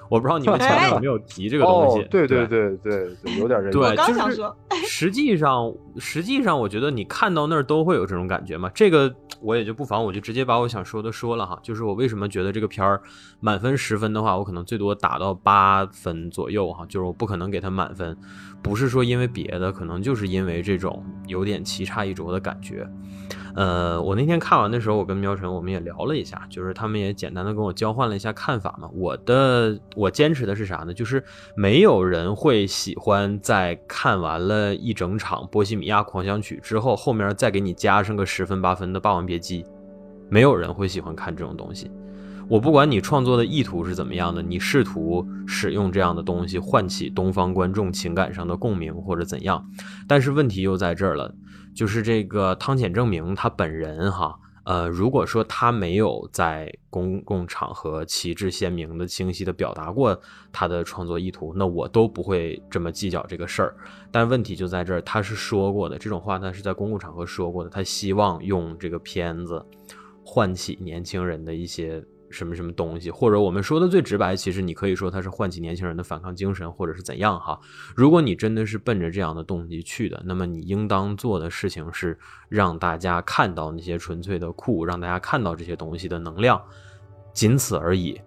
我不知道你们前面有没有提这个东西？对对对对对，有点这个。对，刚想说，实际上实际上，我觉得你看到那儿都会有这种感觉嘛。这个我也就不妨，我就直接把我想说的说了哈。就是我为什么觉得这个片儿满分十分的话，我可能最多打到八分左右哈。就是我不可能给他满分，不是说因为别的，可能就是因为这种有点棋差一着的感觉。呃，我那天看完的时候，我跟苗晨我们也聊了一下，就是他们也简单的跟我交换了一下看法嘛。我的我坚持的是啥呢？就是没有人会喜欢在看完了一整场《波西米亚狂想曲》之后，后面再给你加上个十分八分的《霸王别姬》，没有人会喜欢看这种东西。我不管你创作的意图是怎么样的，你试图使用这样的东西唤起东方观众情感上的共鸣或者怎样，但是问题又在这儿了。就是这个汤浅证明他本人哈，呃，如果说他没有在公共场合旗帜鲜明的、清晰的表达过他的创作意图，那我都不会这么计较这个事儿。但问题就在这儿，他是说过的这种话，他是在公共场合说过的，他希望用这个片子唤起年轻人的一些。什么什么东西，或者我们说的最直白，其实你可以说它是唤起年轻人的反抗精神，或者是怎样哈。如果你真的是奔着这样的动机去的，那么你应当做的事情是让大家看到那些纯粹的酷，让大家看到这些东西的能量，仅此而已。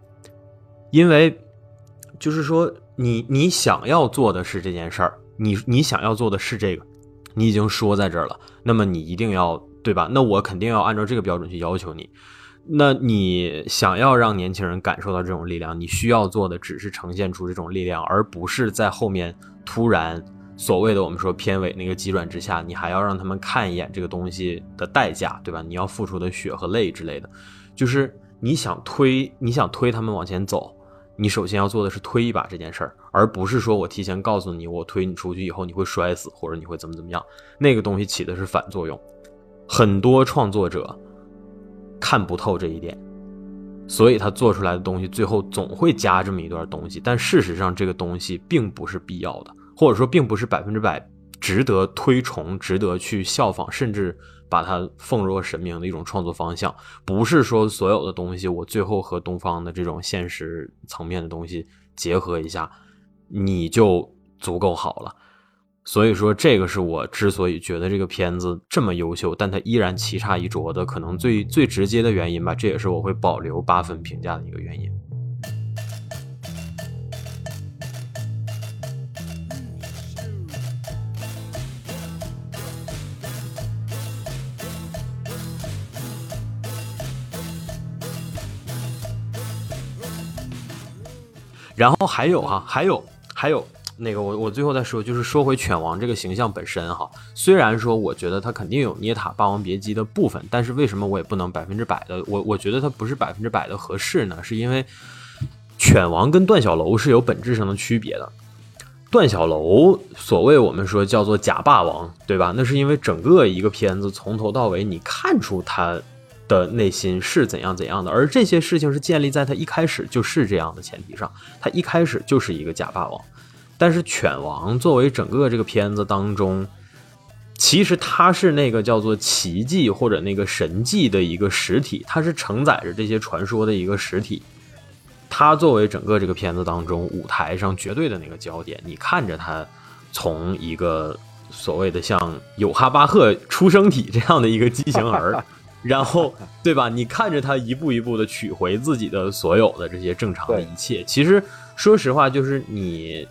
因为就是说，你你想要做的是这件事儿，你你想要做的是这个，你已经说在这儿了，那么你一定要对吧？那我肯定要按照这个标准去要求你。那你想要让年轻人感受到这种力量，你需要做的只是呈现出这种力量，而不是在后面突然所谓的我们说片尾那个急转直下，你还要让他们看一眼这个东西的代价，对吧？你要付出的血和泪之类的，就是你想推，你想推他们往前走，你首先要做的是推一把这件事儿，而不是说我提前告诉你，我推你出去以后你会摔死，或者你会怎么怎么样，那个东西起的是反作用，很多创作者。看不透这一点，所以他做出来的东西最后总会加这么一段东西。但事实上，这个东西并不是必要的，或者说并不是百分之百值得推崇、值得去效仿，甚至把它奉若神明的一种创作方向。不是说所有的东西我最后和东方的这种现实层面的东西结合一下，你就足够好了。所以说，这个是我之所以觉得这个片子这么优秀，但它依然棋差一着的可能最最直接的原因吧。这也是我会保留八分评价的一个原因。然后还有哈，还有还有。那个我我最后再说，就是说回犬王这个形象本身哈，虽然说我觉得他肯定有捏塔霸王别姬的部分，但是为什么我也不能百分之百的我我觉得他不是百分之百的合适呢？是因为犬王跟段小楼是有本质上的区别的。段小楼所谓我们说叫做假霸王，对吧？那是因为整个一个片子从头到尾你看出他的内心是怎样怎样的，而这些事情是建立在他一开始就是这样的前提上，他一开始就是一个假霸王。但是犬王作为整个这个片子当中，其实它是那个叫做奇迹或者那个神迹的一个实体，它是承载着这些传说的一个实体。它作为整个这个片子当中舞台上绝对的那个焦点，你看着它从一个所谓的像有哈巴赫出生体这样的一个畸形儿，然后对吧？你看着他一步一步的取回自己的所有的这些正常的一切。其实说实话，就是你。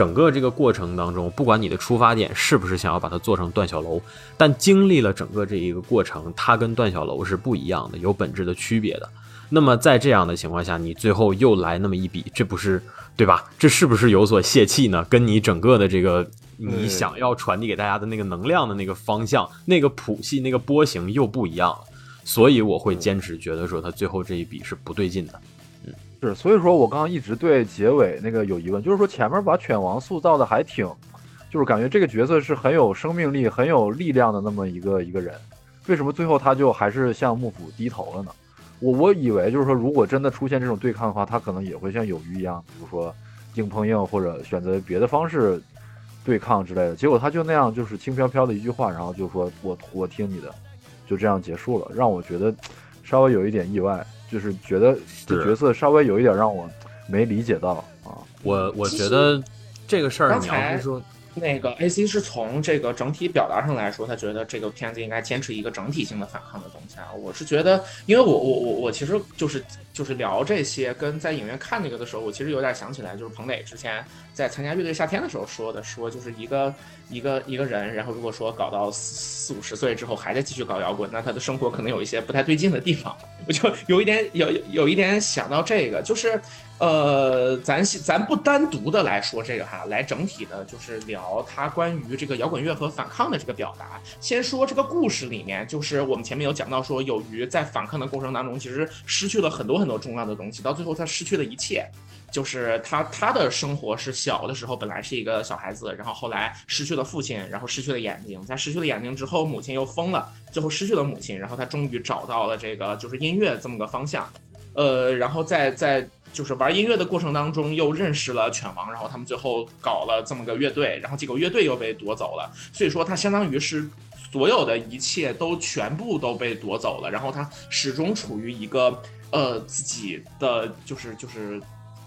整个这个过程当中，不管你的出发点是不是想要把它做成段小楼，但经历了整个这一个过程，它跟段小楼是不一样的，有本质的区别的。那么在这样的情况下，你最后又来那么一笔，这不是对吧？这是不是有所泄气呢？跟你整个的这个你想要传递给大家的那个能量的那个方向、那个谱系、那个波形又不一样了。所以我会坚持觉得说他最后这一笔是不对劲的。是，所以说我刚刚一直对结尾那个有疑问，就是说前面把犬王塑造的还挺，就是感觉这个角色是很有生命力、很有力量的那么一个一个人，为什么最后他就还是向幕府低头了呢？我我以为就是说，如果真的出现这种对抗的话，他可能也会像有鱼一样，比如说硬碰硬或者选择别的方式对抗之类的。结果他就那样，就是轻飘飘的一句话，然后就说我我听你的，就这样结束了，让我觉得稍微有一点意外，就是觉得这角色稍微有一点让我没理解到啊。我我觉得这个事儿，你要是说。那个 A C 是从这个整体表达上来说，他觉得这个片子应该坚持一个整体性的反抗的东西啊。我是觉得，因为我我我我其实就是就是聊这些，跟在影院看那个的时候，我其实有点想起来，就是彭磊之前在参加乐队夏天的时候说的，说就是一个一个一个人，然后如果说搞到四五十岁之后还在继续搞摇滚，那他的生活可能有一些不太对劲的地方。我就有一点有有一点想到这个，就是。呃，咱咱不单独的来说这个哈，来整体的，就是聊他关于这个摇滚乐和反抗的这个表达。先说这个故事里面，就是我们前面有讲到说，有鱼在反抗的过程当中，其实失去了很多很多重要的东西，到最后他失去了一切，就是他他的生活是小的时候本来是一个小孩子，然后后来失去了父亲，然后失去了眼睛，在失去了眼睛之后，母亲又疯了，最后失去了母亲，然后他终于找到了这个就是音乐这么个方向，呃，然后再再。就是玩音乐的过程当中，又认识了犬王，然后他们最后搞了这么个乐队，然后结果乐队又被夺走了，所以说他相当于是所有的一切都全部都被夺走了，然后他始终处于一个呃自己的就是就是。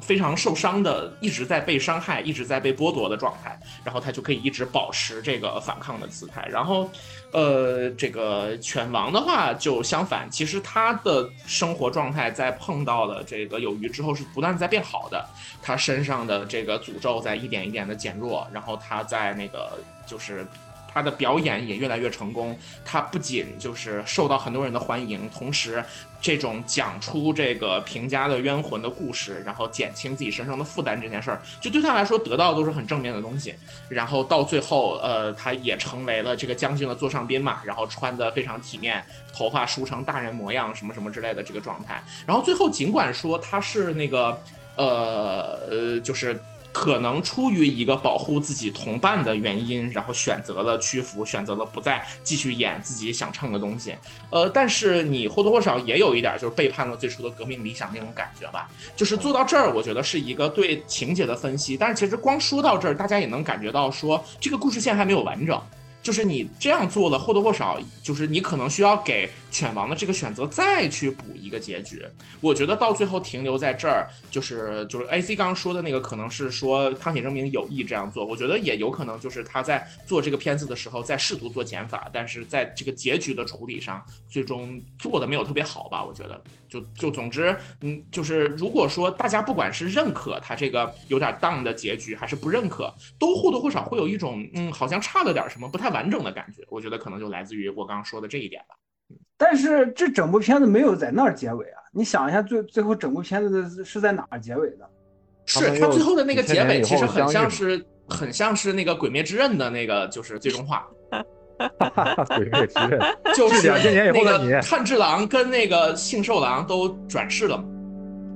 非常受伤的，一直在被伤害，一直在被剥夺的状态，然后他就可以一直保持这个反抗的姿态。然后，呃，这个犬王的话就相反，其实他的生活状态在碰到了这个有鱼之后是不断在变好的，他身上的这个诅咒在一点一点的减弱，然后他在那个就是。他的表演也越来越成功，他不仅就是受到很多人的欢迎，同时这种讲出这个平家的冤魂的故事，然后减轻自己身上的负担这件事儿，就对他来说得到都是很正面的东西。然后到最后，呃，他也成为了这个将军的座上宾嘛，然后穿的非常体面，头发梳成大人模样，什么什么之类的这个状态。然后最后尽管说他是那个，呃呃，就是。可能出于一个保护自己同伴的原因，然后选择了屈服，选择了不再继续演自己想唱的东西。呃，但是你或多或少也有一点就是背叛了最初的革命理想那种感觉吧。就是做到这儿，我觉得是一个对情节的分析。但是其实光说到这儿，大家也能感觉到说这个故事线还没有完整。就是你这样做了，或多或少就是你可能需要给犬王的这个选择再去补一个结局。我觉得到最后停留在这儿，就是就是 A C 刚刚说的那个，可能是说汤浅证明有意这样做。我觉得也有可能就是他在做这个片子的时候在试图做减法，但是在这个结局的处理上，最终做的没有特别好吧？我觉得。就就总之，嗯，就是如果说大家不管是认可他这个有点 down 的结局，还是不认可，都或多或少会有一种嗯，好像差了点什么，不太完整的感觉。我觉得可能就来自于我刚刚说的这一点吧。但是这整部片子没有在那儿结尾啊！你想一下，最最后整部片子的是在哪儿结尾的？是他最后的那个结尾，其实很像是很像是那个《鬼灭之刃》的那个就是最终话。鬼灭之刃就是两千年以后的你，炭治郎跟那个幸寿郎都转世了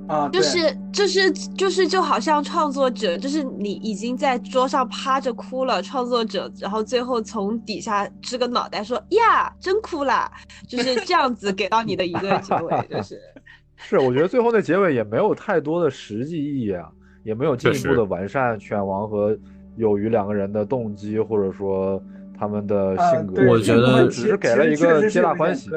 啊，就是就是就是就好像创作者，就是你已经在桌上趴着哭了，创作者，然后最后从底下支个脑袋说呀，真哭啦，就是这样子给到你的一个结尾，就是 是，我觉得最后那结尾也没有太多的实际意义啊，也没有进一步的完善犬王和有鱼两个人的动机，或者说。他们的性格，我觉得只是给了一个皆大欢喜。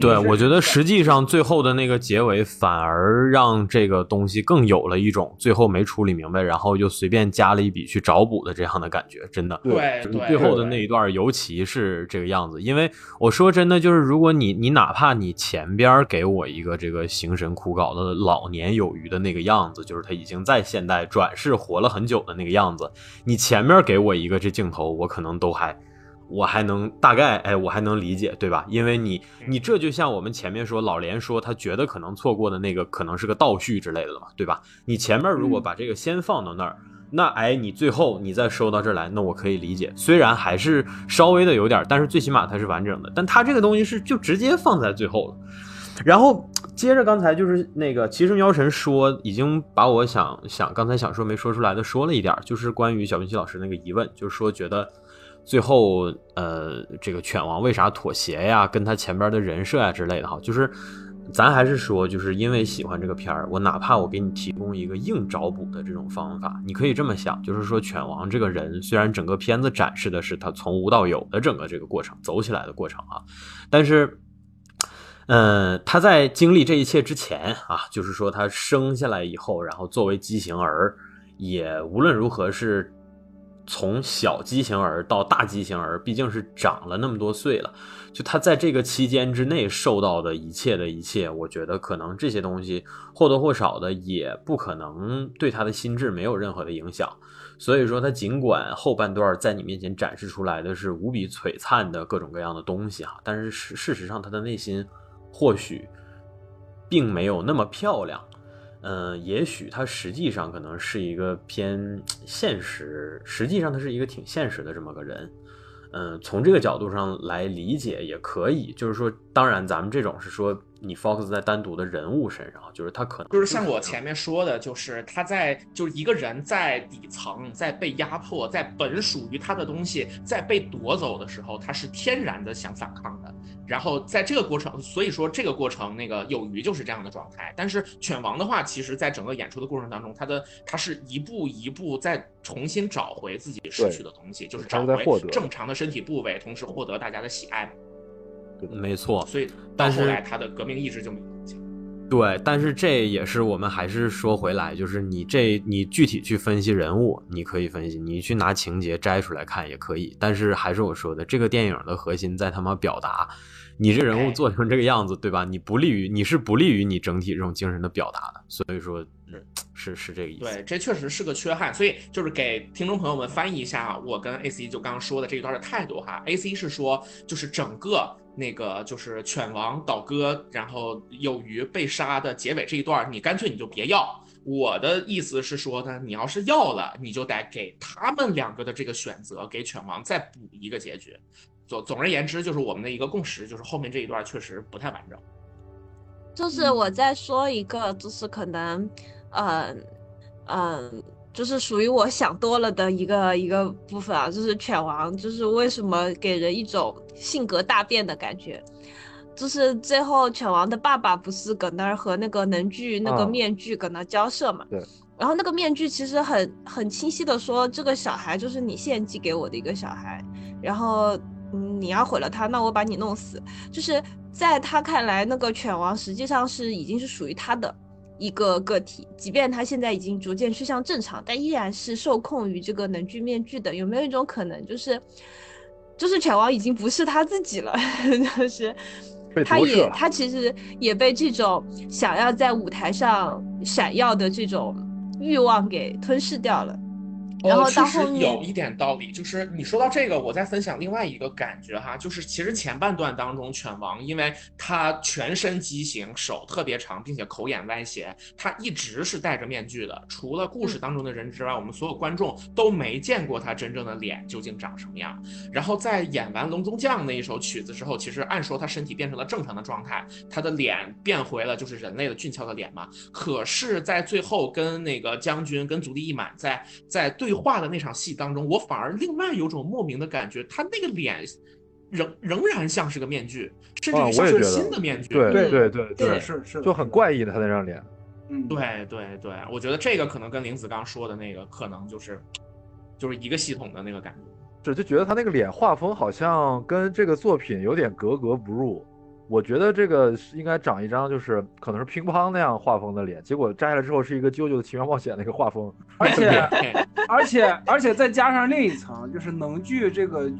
对，我觉得实际上最后的那个结尾反而让这个东西更有了一种最后没处理明白，然后又随便加了一笔去找补的这样的感觉，真的。对，最后的那一段尤其是这个样子，因为我说真的，就是如果你你哪怕你前边给我一个这个形神枯槁的老年有余的那个样子，就是他已经在现代转世活了很久的那个样子，你前面给我一个这镜头，我可能都还。我还能大概哎，我还能理解，对吧？因为你你这就像我们前面说，老连说他觉得可能错过的那个可能是个倒叙之类的嘛，对吧？你前面如果把这个先放到那儿，那哎，你最后你再收到这儿来，那我可以理解，虽然还是稍微的有点，但是最起码它是完整的。但它这个东西是就直接放在最后了。然后接着刚才就是那个骑士喵神说，已经把我想想刚才想说没说出来的说了一点，就是关于小冰奇老师那个疑问，就是说觉得最后呃这个犬王为啥妥协呀，跟他前边的人设呀之类的哈，就是。咱还是说，就是因为喜欢这个片儿，我哪怕我给你提供一个硬找补的这种方法，你可以这么想，就是说犬王这个人，虽然整个片子展示的是他从无到有的整个这个过程走起来的过程啊，但是，嗯，他在经历这一切之前啊，就是说他生下来以后，然后作为畸形儿，也无论如何是从小畸形儿到大畸形儿，毕竟是长了那么多岁了。就他在这个期间之内受到的一切的一切，我觉得可能这些东西或多或少的也不可能对他的心智没有任何的影响。所以说，他尽管后半段在你面前展示出来的是无比璀璨的各种各样的东西哈，但是事事实上他的内心或许并没有那么漂亮。嗯，也许他实际上可能是一个偏现实，实际上他是一个挺现实的这么个人。嗯，从这个角度上来理解也可以，就是说，当然咱们这种是说。你 focus 在单独的人物身上，就是他可能就是像我前面说的，就是他在就是一个人在底层，在被压迫，在本属于他的东西在被夺走的时候，他是天然的想反抗的。然后在这个过程，所以说这个过程那个有鱼就是这样的状态。但是犬王的话，其实在整个演出的过程当中，他的他是一步一步在重新找回自己失去的东西，就是找回正常的身体部位，同时获得大家的喜爱。没错，所以到后来他的革命意志就没影响。对，但是这也是我们还是说回来，就是你这你具体去分析人物，你可以分析，你去拿情节摘出来看也可以。但是还是我说的，这个电影的核心在他妈表达，你这人物做成这个样子，对吧？你不利于你是不利于你整体这种精神的表达的。所以说，是是这个意思。对，这确实是个缺憾。所以就是给听众朋友们翻译一下我跟 AC 就刚刚说的这一段的态度哈。AC 是说，就是整个。那个就是犬王倒戈，然后有鱼被杀的结尾这一段，你干脆你就别要。我的意思是说呢，你要是要了，你就得给他们两个的这个选择，给犬王再补一个结局。总总而言之，就是我们的一个共识，就是后面这一段确实不太完整。就是我再说一个，就是可能，嗯嗯。就是属于我想多了的一个一个部分啊，就是犬王，就是为什么给人一种性格大变的感觉，就是最后犬王的爸爸不是搁那儿和那个能剧那个面具搁那交涉嘛？对。然后那个面具其实很很清晰的说，这个小孩就是你献祭给我的一个小孩，然后嗯你要毁了他，那我把你弄死。就是在他看来，那个犬王实际上是已经是属于他的。一个个体，即便他现在已经逐渐趋向正常，但依然是受控于这个能具面具的。有没有一种可能，就是就是犬王已经不是他自己了，就是他也他其实也被这种想要在舞台上闪耀的这种欲望给吞噬掉了。然后确实有一点道理，就是你说到这个，我再分享另外一个感觉哈，就是其实前半段当中，犬王因为他全身畸形，手特别长，并且口眼歪斜，他一直是戴着面具的。除了故事当中的人之外，我们所有观众都没见过他真正的脸究竟长什么样。然后在演完《龙宗将》那一首曲子之后，其实按说他身体变成了正常的状态，他的脸变回了就是人类的俊俏的脸嘛。可是，在最后跟那个将军跟足利义满在在对。画的那场戏当中，我反而另外有种莫名的感觉，他那个脸仍仍然像是个面具，甚至像是新的面具。对对对对，是是，就很怪异的他那张脸。嗯，对对对，我觉得这个可能跟林子刚说的那个可能就是就是一个系统的那个感觉。是，就觉得他那个脸画风好像跟这个作品有点格格不入。我觉得这个是应该长一张就是可能是乒乓那样画风的脸，结果摘下来之后是一个啾啾的奇妙冒险那个画风，而且 而且而且再加上另一层，就是能剧这个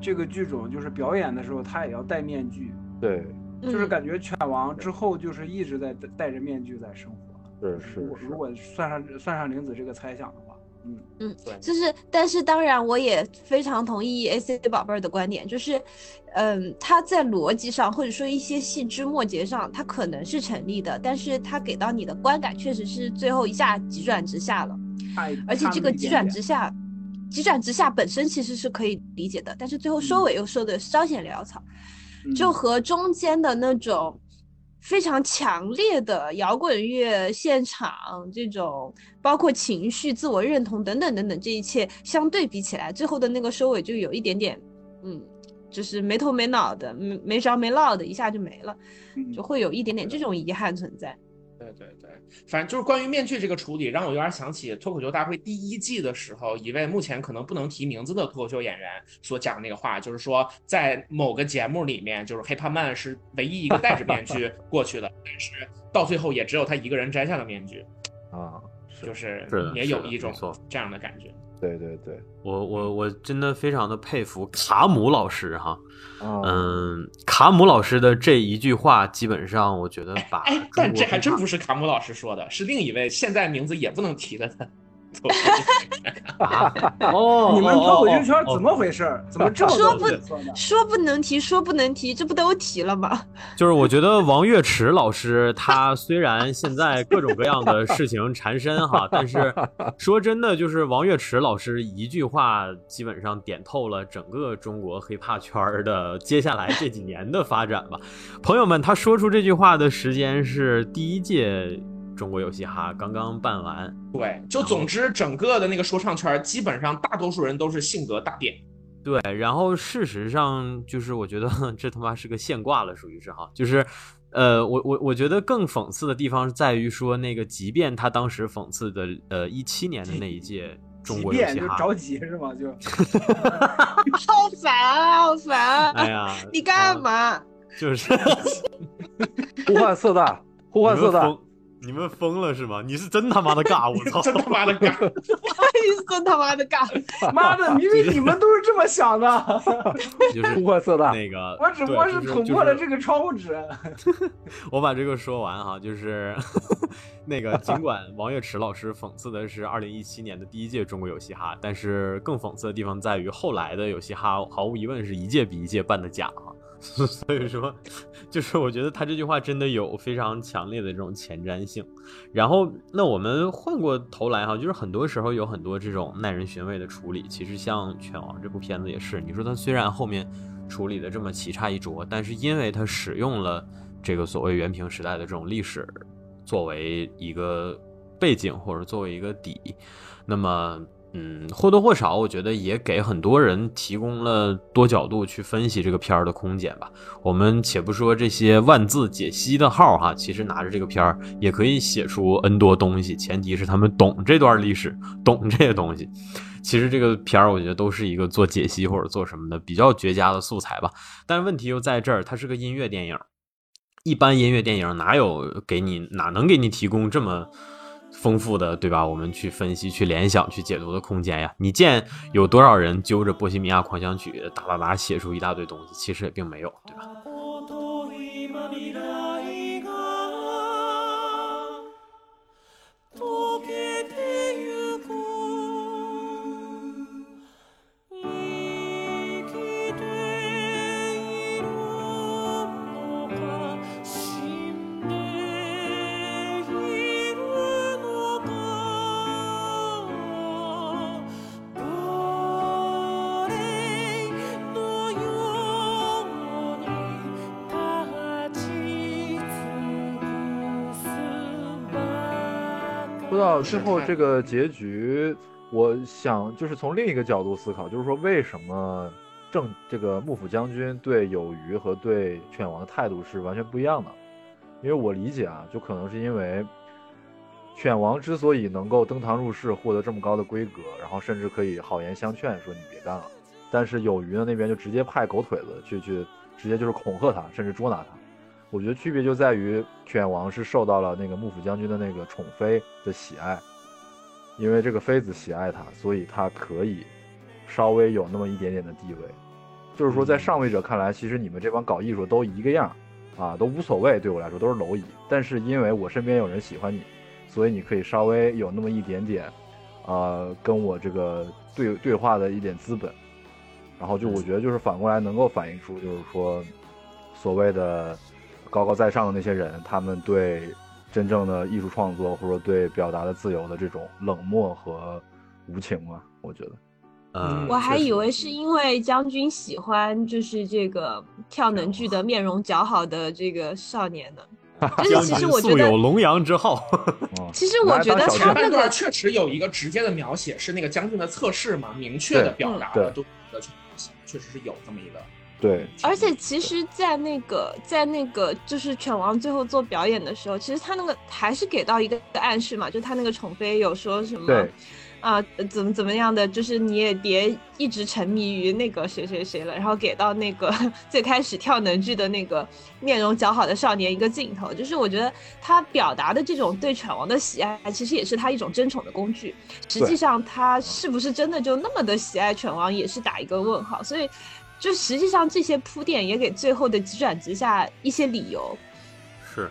这个剧种，就是表演的时候他也要戴面具，对，就是感觉犬王之后就是一直在戴着面具在生活，是是，如果算上算上玲子这个猜想的话。嗯嗯，就是，但是当然，我也非常同意 A C 宝贝儿的观点，就是，嗯，他在逻辑上或者说一些细枝末节上，他可能是成立的，但是他给到你的观感确实是最后一下急转直下了。而且这个急转直下，急转直下本身其实是可以理解的，但是最后收尾又收的稍显潦草，就和中间的那种。非常强烈的摇滚乐现场，这种包括情绪、自我认同等等等等，这一切相对比起来，最后的那个收尾就有一点点，嗯，就是没头没脑的，没没着没落的，一下就没了，就会有一点点这种遗憾存在。对对对，反正就是关于面具这个处理，让我有点想起脱口秀大会第一季的时候，一位目前可能不能提名字的脱口秀演员所讲的那个话，就是说在某个节目里面，就是黑怕曼是唯一一个戴着面具 过去的，但是到最后也只有他一个人摘下了面具，啊，就是也有一种这样的感觉。对对对，我我我真的非常的佩服卡姆老师哈，嗯，卡姆老师的这一句话，基本上我觉得把，哎，但这还真不是卡姆老师说的，是另一位现在名字也不能提的。哦，你们脱口秀圈怎么回事？怎么这么说不说不能提，说不能提，这不都提了吗？就是我觉得王岳池老师，他虽然现在各种各样的事情缠身哈，但是说真的，就是王岳池老师一句话，基本上点透了整个中国黑怕圈的接下来这几年的发展吧。朋友们，他说出这句话的时间是第一届。中国有嘻哈刚刚办完，对，就总之整个的那个说唱圈，基本上大多数人都是性格大变。对，然后事实上就是我觉得 这他妈是个现挂了，属于是哈，就是，呃，我我我觉得更讽刺的地方在于说那个，即便他当时讽刺的，呃，一七年的那一届中国有嘻哈着急是吗？就，好烦啊，好烦！哎呀，你干嘛？就是 呼唤色大，呼唤色大。你们疯了是吗？你是真他妈的尬！我操，真他妈的尬！真他妈的尬！妈的，明明你们都是这么想的。就是呼唤色大那个，我只不过是捅破了这个窗户纸。我把这个说完哈，就是 那个，尽管王岳池老师讽刺的是二零一七年的第一届中国有嘻哈，但是更讽刺的地方在于后来的有嘻哈，毫无疑问是一届比一届办的假哈。所以说，就是我觉得他这句话真的有非常强烈的这种前瞻性。然后，那我们换过头来哈，就是很多时候有很多这种耐人寻味的处理。其实像《犬王》这部片子也是，你说它虽然后面处理的这么奇差一拙，但是因为它使用了这个所谓元平时代的这种历史作为一个背景或者作为一个底，那么。嗯，或多或少，我觉得也给很多人提供了多角度去分析这个片儿的空间吧。我们且不说这些万字解析的号哈，其实拿着这个片儿也可以写出 N 多东西，前提是他们懂这段历史，懂这些东西。其实这个片儿，我觉得都是一个做解析或者做什么的比较绝佳的素材吧。但问题又在这儿，它是个音乐电影，一般音乐电影哪有给你哪能给你提供这么。丰富的，对吧？我们去分析、去联想、去解读的空间呀。你见有多少人揪着《波西米亚狂想曲》哒哒哒写出一大堆东西？其实也并没有，对吧？到最后这个结局，我想就是从另一个角度思考，就是说为什么正这个幕府将军对有余和对犬王的态度是完全不一样的？因为我理解啊，就可能是因为犬王之所以能够登堂入室，获得这么高的规格，然后甚至可以好言相劝说你别干了，但是有余呢那边就直接派狗腿子去去，直接就是恐吓他，甚至捉拿他。我觉得区别就在于犬王是受到了那个幕府将军的那个宠妃的喜爱，因为这个妃子喜爱他，所以他可以稍微有那么一点点的地位。就是说，在上位者看来，其实你们这帮搞艺术都一个样，啊，都无所谓，对我来说都是蝼蚁。但是因为我身边有人喜欢你，所以你可以稍微有那么一点点，呃，跟我这个对对话的一点资本。然后就我觉得就是反过来能够反映出，就是说所谓的。高高在上的那些人，他们对真正的艺术创作或者对表达的自由的这种冷漠和无情嘛，我觉得。嗯，我还以为是因为将军喜欢就是这个跳能剧的面容姣好的这个少年呢。就是其实我觉得素有龙阳之好。其实我觉得他那段确实有一个直接的描写，是那个将军的测试嘛，明确的表达了都的确实是有这么一个。对，而且其实，在那个在那个就是犬王最后做表演的时候，其实他那个还是给到一个暗示嘛，就他那个宠妃有说什么。啊，怎么怎么样的，就是你也别一直沉迷于那个谁谁谁了，然后给到那个 最开始跳能剧的那个面容姣好的少年一个镜头，就是我觉得他表达的这种对犬王的喜爱，其实也是他一种争宠的工具。实际上他是不是真的就那么的喜爱犬王，也是打一个问号。所以，就实际上这些铺垫也给最后的急转直下一些理由。是，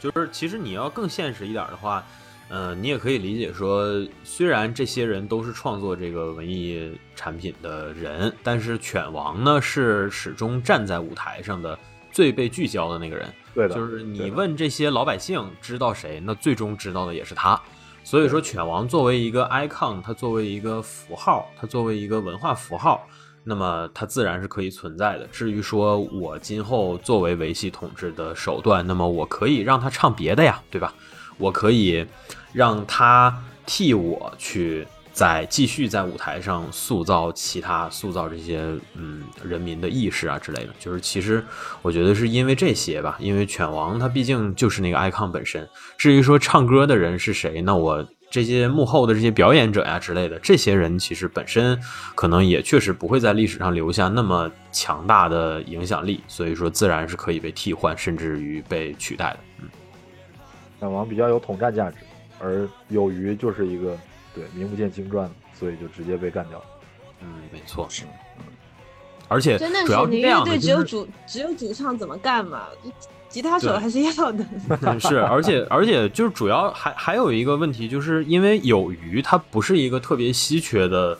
就是其实你要更现实一点的话。嗯，你也可以理解说，虽然这些人都是创作这个文艺产品的人，但是犬王呢是始终站在舞台上的最被聚焦的那个人。对的，就是你问这些老百姓知道谁，那最终知道的也是他。所以说，犬王作为一个 icon，它作为一个符号，它作为一个文化符号，那么它自然是可以存在的。至于说我今后作为维系统治的手段，那么我可以让他唱别的呀，对吧？我可以。让他替我去在继续在舞台上塑造其他塑造这些嗯人民的意识啊之类的，就是其实我觉得是因为这些吧，因为犬王他毕竟就是那个 icon 本身。至于说唱歌的人是谁，那我这些幕后的这些表演者呀之类的，这些人其实本身可能也确实不会在历史上留下那么强大的影响力，所以说自然是可以被替换，甚至于被取代的。嗯，犬王比较有统战价值。而有余就是一个对名不见经传，所以就直接被干掉。嗯，没错，是。而且真的是你乐队只有主只有主唱怎么干嘛？吉他手还是要的。是，而且而且就是主要还还有一个问题，就是因为有鱼它不是一个特别稀缺的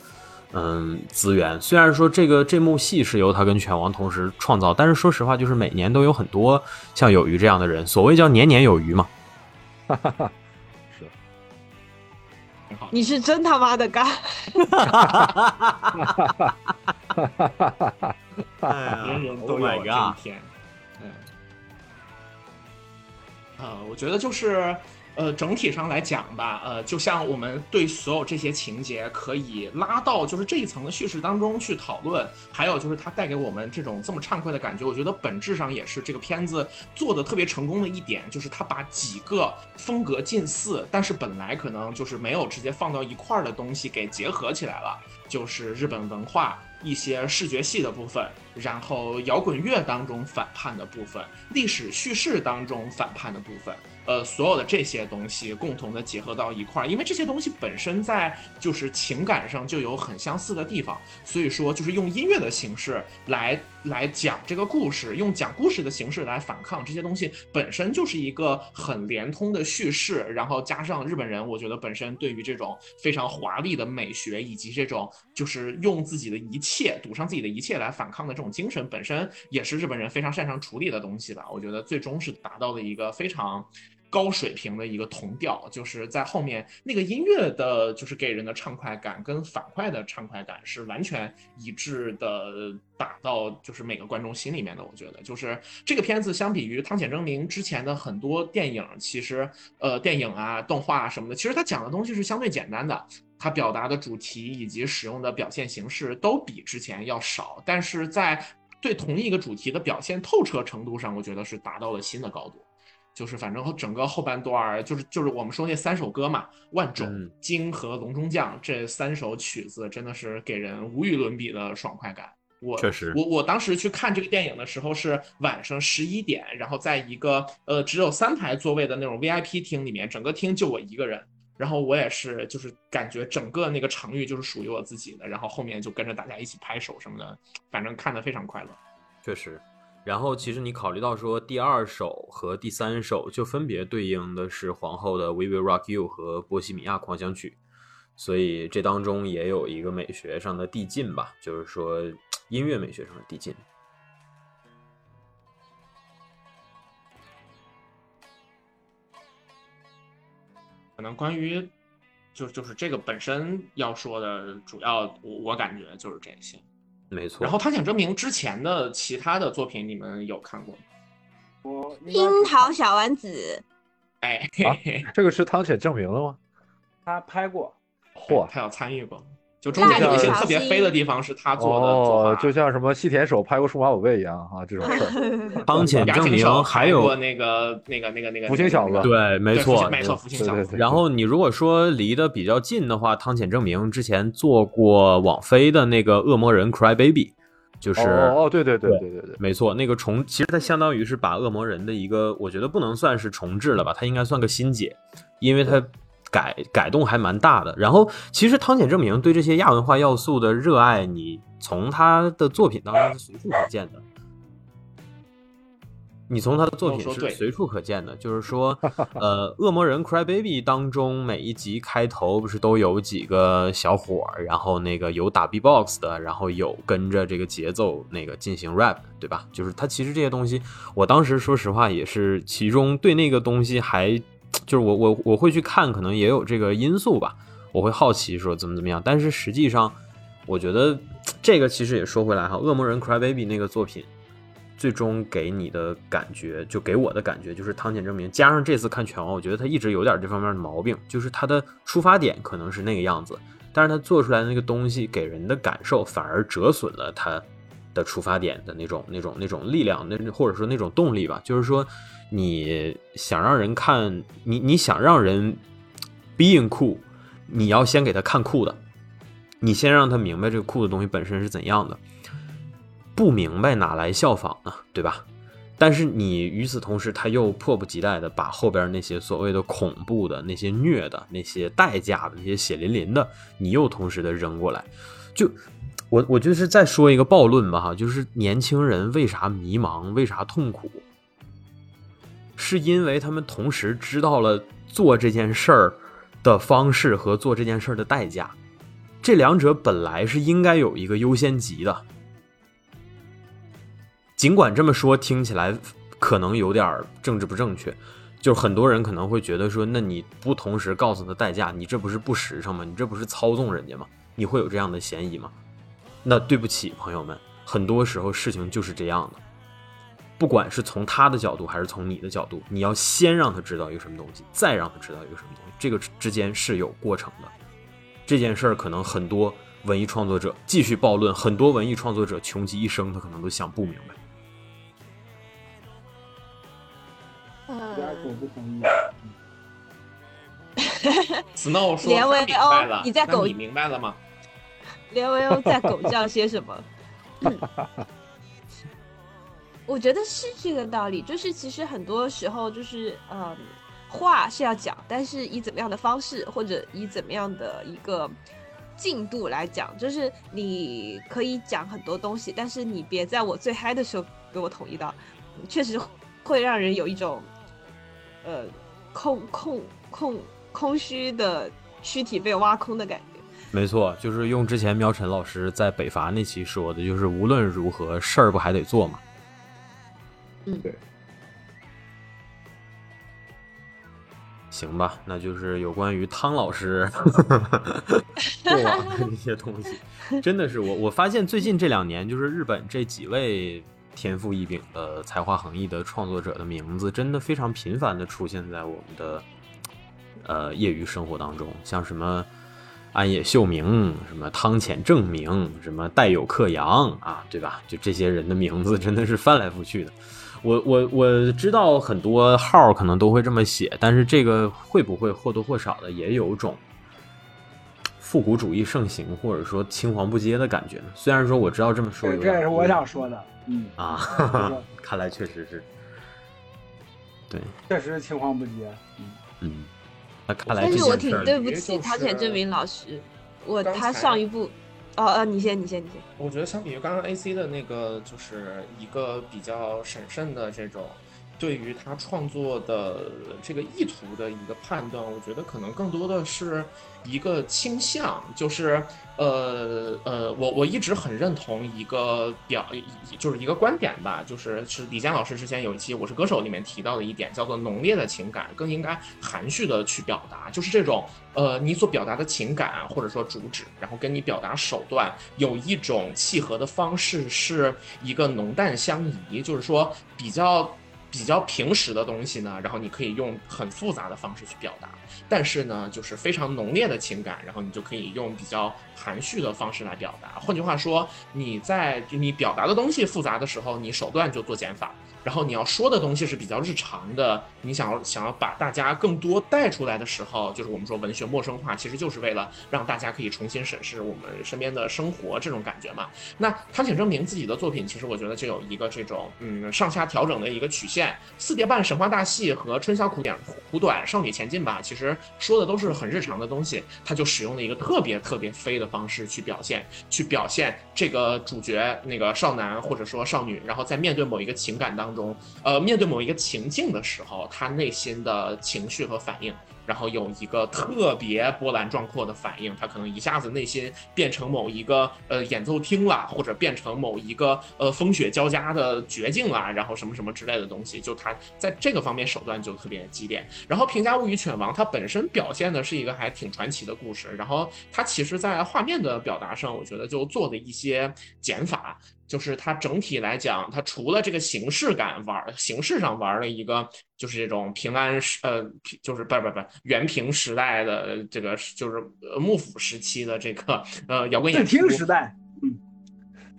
嗯资源。虽然说这个这幕戏是由他跟拳王同时创造，但是说实话，就是每年都有很多像有鱼这样的人，所谓叫年年有余嘛。哈哈哈。你是真他妈的干！哈哈哈哈哈！哈哈哈哈哈人人都有这一天。呃，我觉得就是。呃，整体上来讲吧，呃，就像我们对所有这些情节可以拉到就是这一层的叙事当中去讨论，还有就是它带给我们这种这么畅快的感觉，我觉得本质上也是这个片子做的特别成功的一点，就是它把几个风格近似，但是本来可能就是没有直接放到一块儿的东西给结合起来了，就是日本文化一些视觉系的部分，然后摇滚乐当中反叛的部分，历史叙事当中反叛的部分。呃，所有的这些东西共同的结合到一块儿，因为这些东西本身在就是情感上就有很相似的地方，所以说就是用音乐的形式来来讲这个故事，用讲故事的形式来反抗这些东西，本身就是一个很连通的叙事。然后加上日本人，我觉得本身对于这种非常华丽的美学，以及这种就是用自己的一切赌上自己的一切来反抗的这种精神，本身也是日本人非常擅长处理的东西吧。我觉得最终是达到了一个非常。高水平的一个同调，就是在后面那个音乐的，就是给人的畅快感跟反快的畅快感是完全一致的，打到就是每个观众心里面的。我觉得，就是这个片子相比于汤浅证明之前的很多电影，其实呃电影啊、动画啊什么的，其实他讲的东西是相对简单的，他表达的主题以及使用的表现形式都比之前要少，但是在对同一个主题的表现透彻程度上，我觉得是达到了新的高度。就是反正整个后半段儿，就是就是我们说那三首歌嘛，《万种》《鲸》和《龙中将》这三首曲子，真的是给人无与伦比的爽快感。我确实，我我当时去看这个电影的时候是晚上十一点，然后在一个呃只有三排座位的那种 VIP 厅里面，整个厅就我一个人，然后我也是就是感觉整个那个场域就是属于我自己的，然后后面就跟着大家一起拍手什么的，反正看的非常快乐。确实。然后，其实你考虑到说，第二首和第三首就分别对应的是皇后的《We Will Rock You》和《波西米亚狂想曲》，所以这当中也有一个美学上的递进吧，就是说音乐美学上的递进。可能关于就就是这个本身要说的主要，我我感觉就是这些。没错。然后汤浅证明之前的其他的作品，你们有看过吗？我樱桃小丸子，哎，这个是汤浅证明了吗？他拍过，嚯，他有参与过。就中间有一些特别飞的地方是他做的，哦，就像什么细田守拍过《数码宝贝》一样啊，这种事儿。当前证明还有那个那个那个那个福星小子，对，没错，没错，福星小子。然后你如果说离得比较近的话，汤浅证明之前做过网飞的那个《恶魔人 Cry Baby》，就是哦，对对对对对对，没错，那个重其实它相当于是把恶魔人的一个，我觉得不能算是重置了吧，它应该算个新解，因为它。改改动还蛮大的，然后其实汤浅证明对这些亚文化要素的热爱，你从他的作品当中是随处可见的。你从他的作品是随处可见的，就是说，呃，《恶魔人 Cry Baby》当中每一集开头不是都有几个小伙儿，然后那个有打 B-box 的，然后有跟着这个节奏那个进行 rap，对吧？就是他其实这些东西，我当时说实话也是其中对那个东西还。就是我我我会去看，可能也有这个因素吧。我会好奇说怎么怎么样，但是实际上，我觉得这个其实也说回来哈，《恶魔人 Cry Baby》那个作品，最终给你的感觉，就给我的感觉就是汤浅证明加上这次看拳王，我觉得他一直有点这方面的毛病，就是他的出发点可能是那个样子，但是他做出来的那个东西给人的感受反而折损了他的出发点的那种那种那种力量，那或者说那种动力吧，就是说。你想让人看你，你想让人 being cool，你要先给他看酷的，你先让他明白这个酷的东西本身是怎样的，不明白哪来效仿呢？对吧？但是你与此同时，他又迫不及待的把后边那些所谓的恐怖的、那些虐的、那些代价的、那些血淋淋的，你又同时的扔过来。就我我就是再说一个暴论吧哈，就是年轻人为啥迷茫，为啥痛苦？是因为他们同时知道了做这件事儿的方式和做这件事儿的代价，这两者本来是应该有一个优先级的。尽管这么说听起来可能有点政治不正确，就是很多人可能会觉得说，那你不同时告诉他代价，你这不是不实诚吗？你这不是操纵人家吗？你会有这样的嫌疑吗？那对不起，朋友们，很多时候事情就是这样的。不管是从他的角度还是从你的角度，你要先让他知道一个什么东西，再让他知道一个什么东西，这个之间是有过程的。这件事儿可能很多文艺创作者继续暴论，很多文艺创作者穷极一生，他可能都想不明白。我不同意。Snow 说连维欧，你在狗？你明白了吗？连维欧在狗叫些什么？我觉得是这个道理，就是其实很多时候就是，嗯，话是要讲，但是以怎么样的方式，或者以怎么样的一个进度来讲，就是你可以讲很多东西，但是你别在我最嗨的时候给我统一到，确实会让人有一种，呃，空空空空虚的躯体被挖空的感觉。没错，就是用之前喵晨老师在北伐那期说的，就是无论如何事儿不还得做吗？嗯，对，行吧，那就是有关于汤老师 过往的一些东西，真的是我我发现最近这两年，就是日本这几位天赋异禀的才华横溢的创作者的名字，真的非常频繁的出现在我们的呃业余生活当中，像什么安野秀明、什么汤浅正明、什么带有克洋啊，对吧？就这些人的名字真的是翻来覆去的。我我我知道很多号可能都会这么写，但是这个会不会或多或少的也有种复古主义盛行，或者说青黄不接的感觉呢？虽然说我知道这么说，这也是我想说的。嗯啊，看来确实是，对，确实是青黄不接。嗯嗯，那看来但是我挺对不起汤浅证明老师，我他上一部。哦哦，你先，你先，你先。我觉得相比于刚刚 A C 的那个，就是一个比较审慎的这种对于他创作的这个意图的一个判断，我觉得可能更多的是一个倾向，就是呃呃，我我一直很认同一个表，就是一个观点吧，就是是李健老师之前有一期《我是歌手》里面提到的一点，叫做浓烈的情感更应该含蓄的去表达，就是这种呃你所表达的情感或者说主旨，然后跟你表达手段有一种契合的方式，是一个浓淡相宜，就是说比较。比较平实的东西呢，然后你可以用很复杂的方式去表达，但是呢，就是非常浓烈的情感，然后你就可以用比较含蓄的方式来表达。换句话说，你在你表达的东西复杂的时候，你手段就做减法。然后你要说的东西是比较日常的，你想要想要把大家更多带出来的时候，就是我们说文学陌生化，其实就是为了让大家可以重新审视我们身边的生活这种感觉嘛。那汤浅证明自己的作品，其实我觉得就有一个这种嗯上下调整的一个曲线，《四叠半神话大戏》和《春宵苦短苦短少女前进吧》，其实说的都是很日常的东西，他就使用了一个特别特别飞的方式去表现，去表现这个主角那个少男或者说少女，然后在面对某一个情感当。中，呃，面对某一个情境的时候，他内心的情绪和反应。然后有一个特别波澜壮阔的反应，他可能一下子内心变成某一个呃演奏厅了，或者变成某一个呃风雪交加的绝境了，然后什么什么之类的东西，就他在这个方面手段就特别激烈。然后《平价物语犬王》它本身表现的是一个还挺传奇的故事，然后它其实在画面的表达上，我觉得就做的一些减法，就是它整体来讲，它除了这个形式感玩，形式上玩了一个。就是这种平安时，呃，就是不不不，元平时代的这个，就是幕府时期的这个，呃，摇滚演出时代，嗯，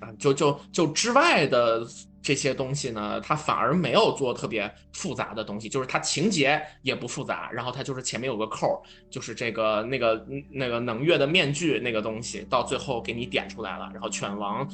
啊，就就就之外的这些东西呢，它反而没有做特别复杂的东西，就是它情节也不复杂，然后它就是前面有个扣，就是这个那个那个能月的面具那个东西，到最后给你点出来了，然后犬王。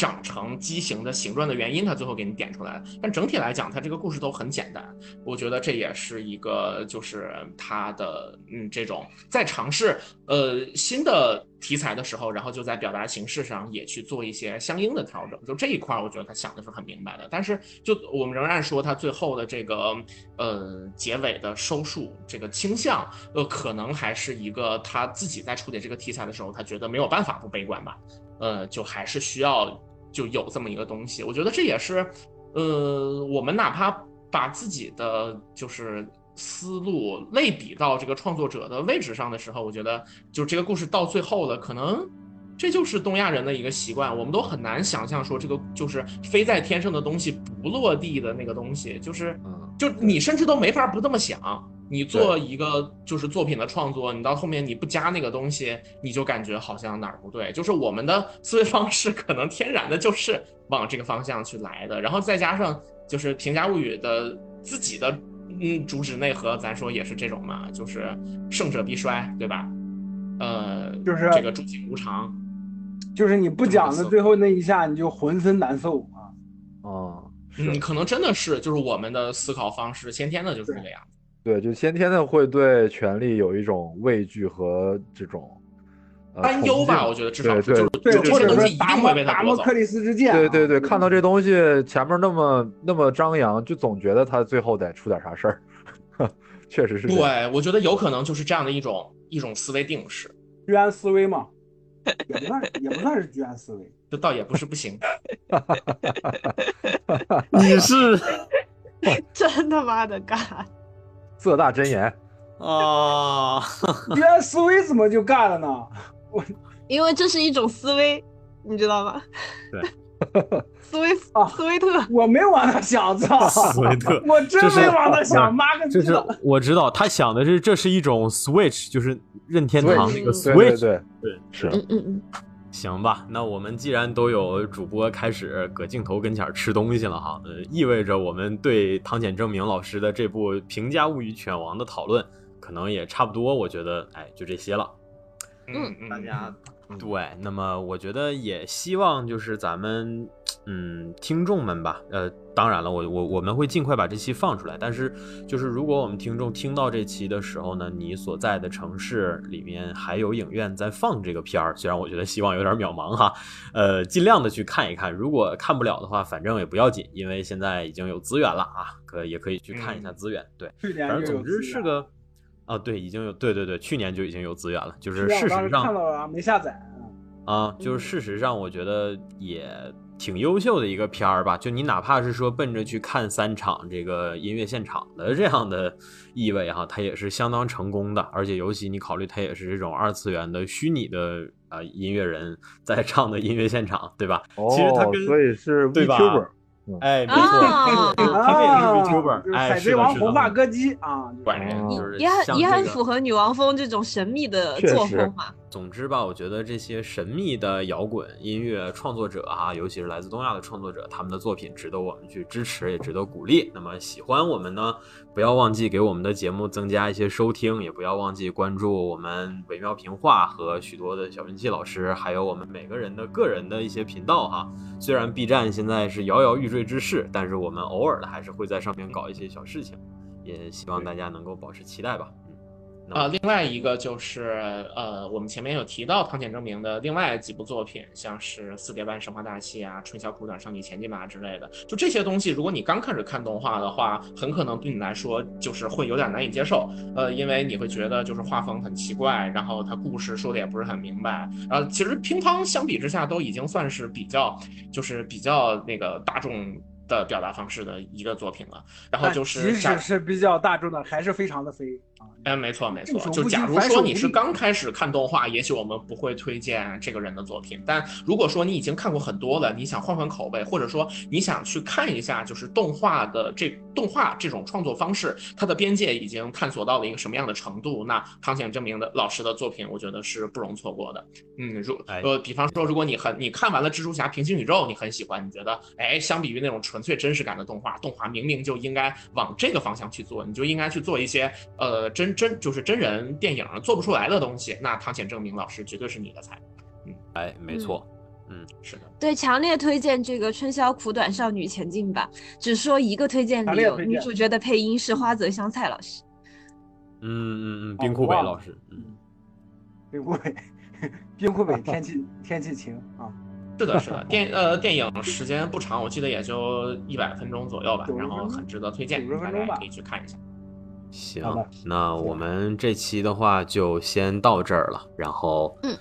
长成畸形的形状的原因，他最后给你点出来了。但整体来讲，他这个故事都很简单。我觉得这也是一个，就是他的，嗯，这种在尝试呃新的题材的时候，然后就在表达形式上也去做一些相应的调整。就这一块，我觉得他想的是很明白的。但是，就我们仍然说，他最后的这个呃结尾的收束这个倾向，呃，可能还是一个他自己在处理这个题材的时候，他觉得没有办法不悲观吧。呃，就还是需要。就有这么一个东西，我觉得这也是，呃，我们哪怕把自己的就是思路类比到这个创作者的位置上的时候，我觉得就这个故事到最后了，可能这就是东亚人的一个习惯，我们都很难想象说这个就是飞在天上的东西不落地的那个东西，就是，就你甚至都没法不这么想。你做一个就是作品的创作，你到后面你不加那个东西，你就感觉好像哪儿不对。就是我们的思维方式可能天然的就是往这个方向去来的，然后再加上就是《平家物语》的自己的嗯主旨内核，咱说也是这种嘛，就是胜者必衰，对吧？呃，就是这个诸景无常，就是你不讲的最后那一下，你就浑身难受啊。哦，嗯，可能真的是就是我们的思考方式先天的就是这个样子。对，就先天的会对权力有一种畏惧和这种担忧吧，我觉得至少对对，或者是达摩达摩克里斯之剑，对对对，看到这东西前面那么那么张扬，就总觉得他最后得出点啥事儿，确实是。对，我觉得有可能就是这样的一种一种思维定式，居安思危嘛，也不算也不算是居安思危，这倒也不是不行。你是 真他妈的干。色大真言啊！居然思维怎么就干了呢？我因为这是一种思维，你知道吗？对，斯威啊，斯威特，我没往那想，操，斯威特，我真没往那想，妈个这是我知道，他想的是这是一种 switch，就是任天堂那个 switch，对对是，嗯嗯嗯。行吧，那我们既然都有主播开始搁镜头跟前吃东西了哈，呃，意味着我们对汤浅证明老师的这部《平价物语犬王》的讨论可能也差不多。我觉得，哎，就这些了。嗯，大家对，那么我觉得也希望就是咱们嗯，听众们吧，呃，当然了，我我我们会尽快把这期放出来。但是，就是如果我们听众听到这期的时候呢，你所在的城市里面还有影院在放这个片儿，虽然我觉得希望有点渺茫哈，呃，尽量的去看一看。如果看不了的话，反正也不要紧，因为现在已经有资源了啊，可也可以去看一下资源。对，反正总之是个，啊，对，已经有，对对对，去年就已经有资源了，就是事实上看到了没下载啊，就是事实上我觉得也。挺优秀的一个片儿吧，就你哪怕是说奔着去看三场这个音乐现场的这样的意味哈，它也是相当成功的。而且尤其你考虑它也是这种二次元的虚拟的啊音乐人 在唱的音乐现场，对吧？哦，其实它跟所以是 VTuber，哎，没错，他们也是 VTuber，哎，海贼王红发歌姬啊，也很也很符合女王风这种神秘的作风嘛。总之吧，我觉得这些神秘的摇滚音乐创作者啊，尤其是来自东亚的创作者，他们的作品值得我们去支持，也值得鼓励。那么喜欢我们呢，不要忘记给我们的节目增加一些收听，也不要忘记关注我们微妙评话和许多的小运气老师，还有我们每个人的个人的一些频道哈。虽然 B 站现在是摇摇欲坠之势，但是我们偶尔的还是会在上面搞一些小事情，也希望大家能够保持期待吧。呃，另外一个就是，呃，我们前面有提到汤浅证明的另外几部作品，像是《四叠半神话大戏》啊，《春宵苦短，少女前进吧》之类的。就这些东西，如果你刚开始看动画的话，很可能对你来说就是会有点难以接受。呃，因为你会觉得就是画风很奇怪，然后它故事说的也不是很明白。然后其实乒乓相比之下都已经算是比较，就是比较那个大众的表达方式的一个作品了。然后就是即使是比较大众的，还是非常的飞。哎，没错没错，就假如说你是刚开始看动画，也许我们不会推荐这个人的作品。但如果说你已经看过很多了，你想换换口味，或者说你想去看一下，就是动画的这动画这种创作方式，它的边界已经探索到了一个什么样的程度？那汤显证明的老师的作品，我觉得是不容错过的。嗯，如呃，比方说，如果你很你看完了蜘蛛侠平行宇宙，你很喜欢，你觉得哎，相比于那种纯粹真实感的动画，动画明明就应该往这个方向去做，你就应该去做一些呃真。真就是真人电影做不出来的东西，那汤浅证明老师绝对是你的菜。嗯，哎，没错，嗯，是的，对，强烈推荐这个《春宵苦短，少女前进吧》。只说一个推荐理由，女主角的配音是花泽香菜老师。嗯嗯嗯，冰库北老师，嗯，冰库北，冰库北，天气天气晴啊。是的，是的，电呃电影时间不长，我记得也就一百分钟左右吧，然后很值得推荐，大家可以去看一下。行，那我们这期的话就先到这儿了。然后，嗯，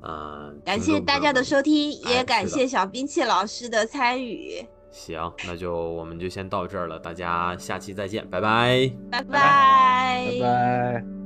呃，感谢大家的收听，也感谢小兵器老师的参与。行，那就我们就先到这儿了，大家下期再见，拜拜，拜拜，拜拜。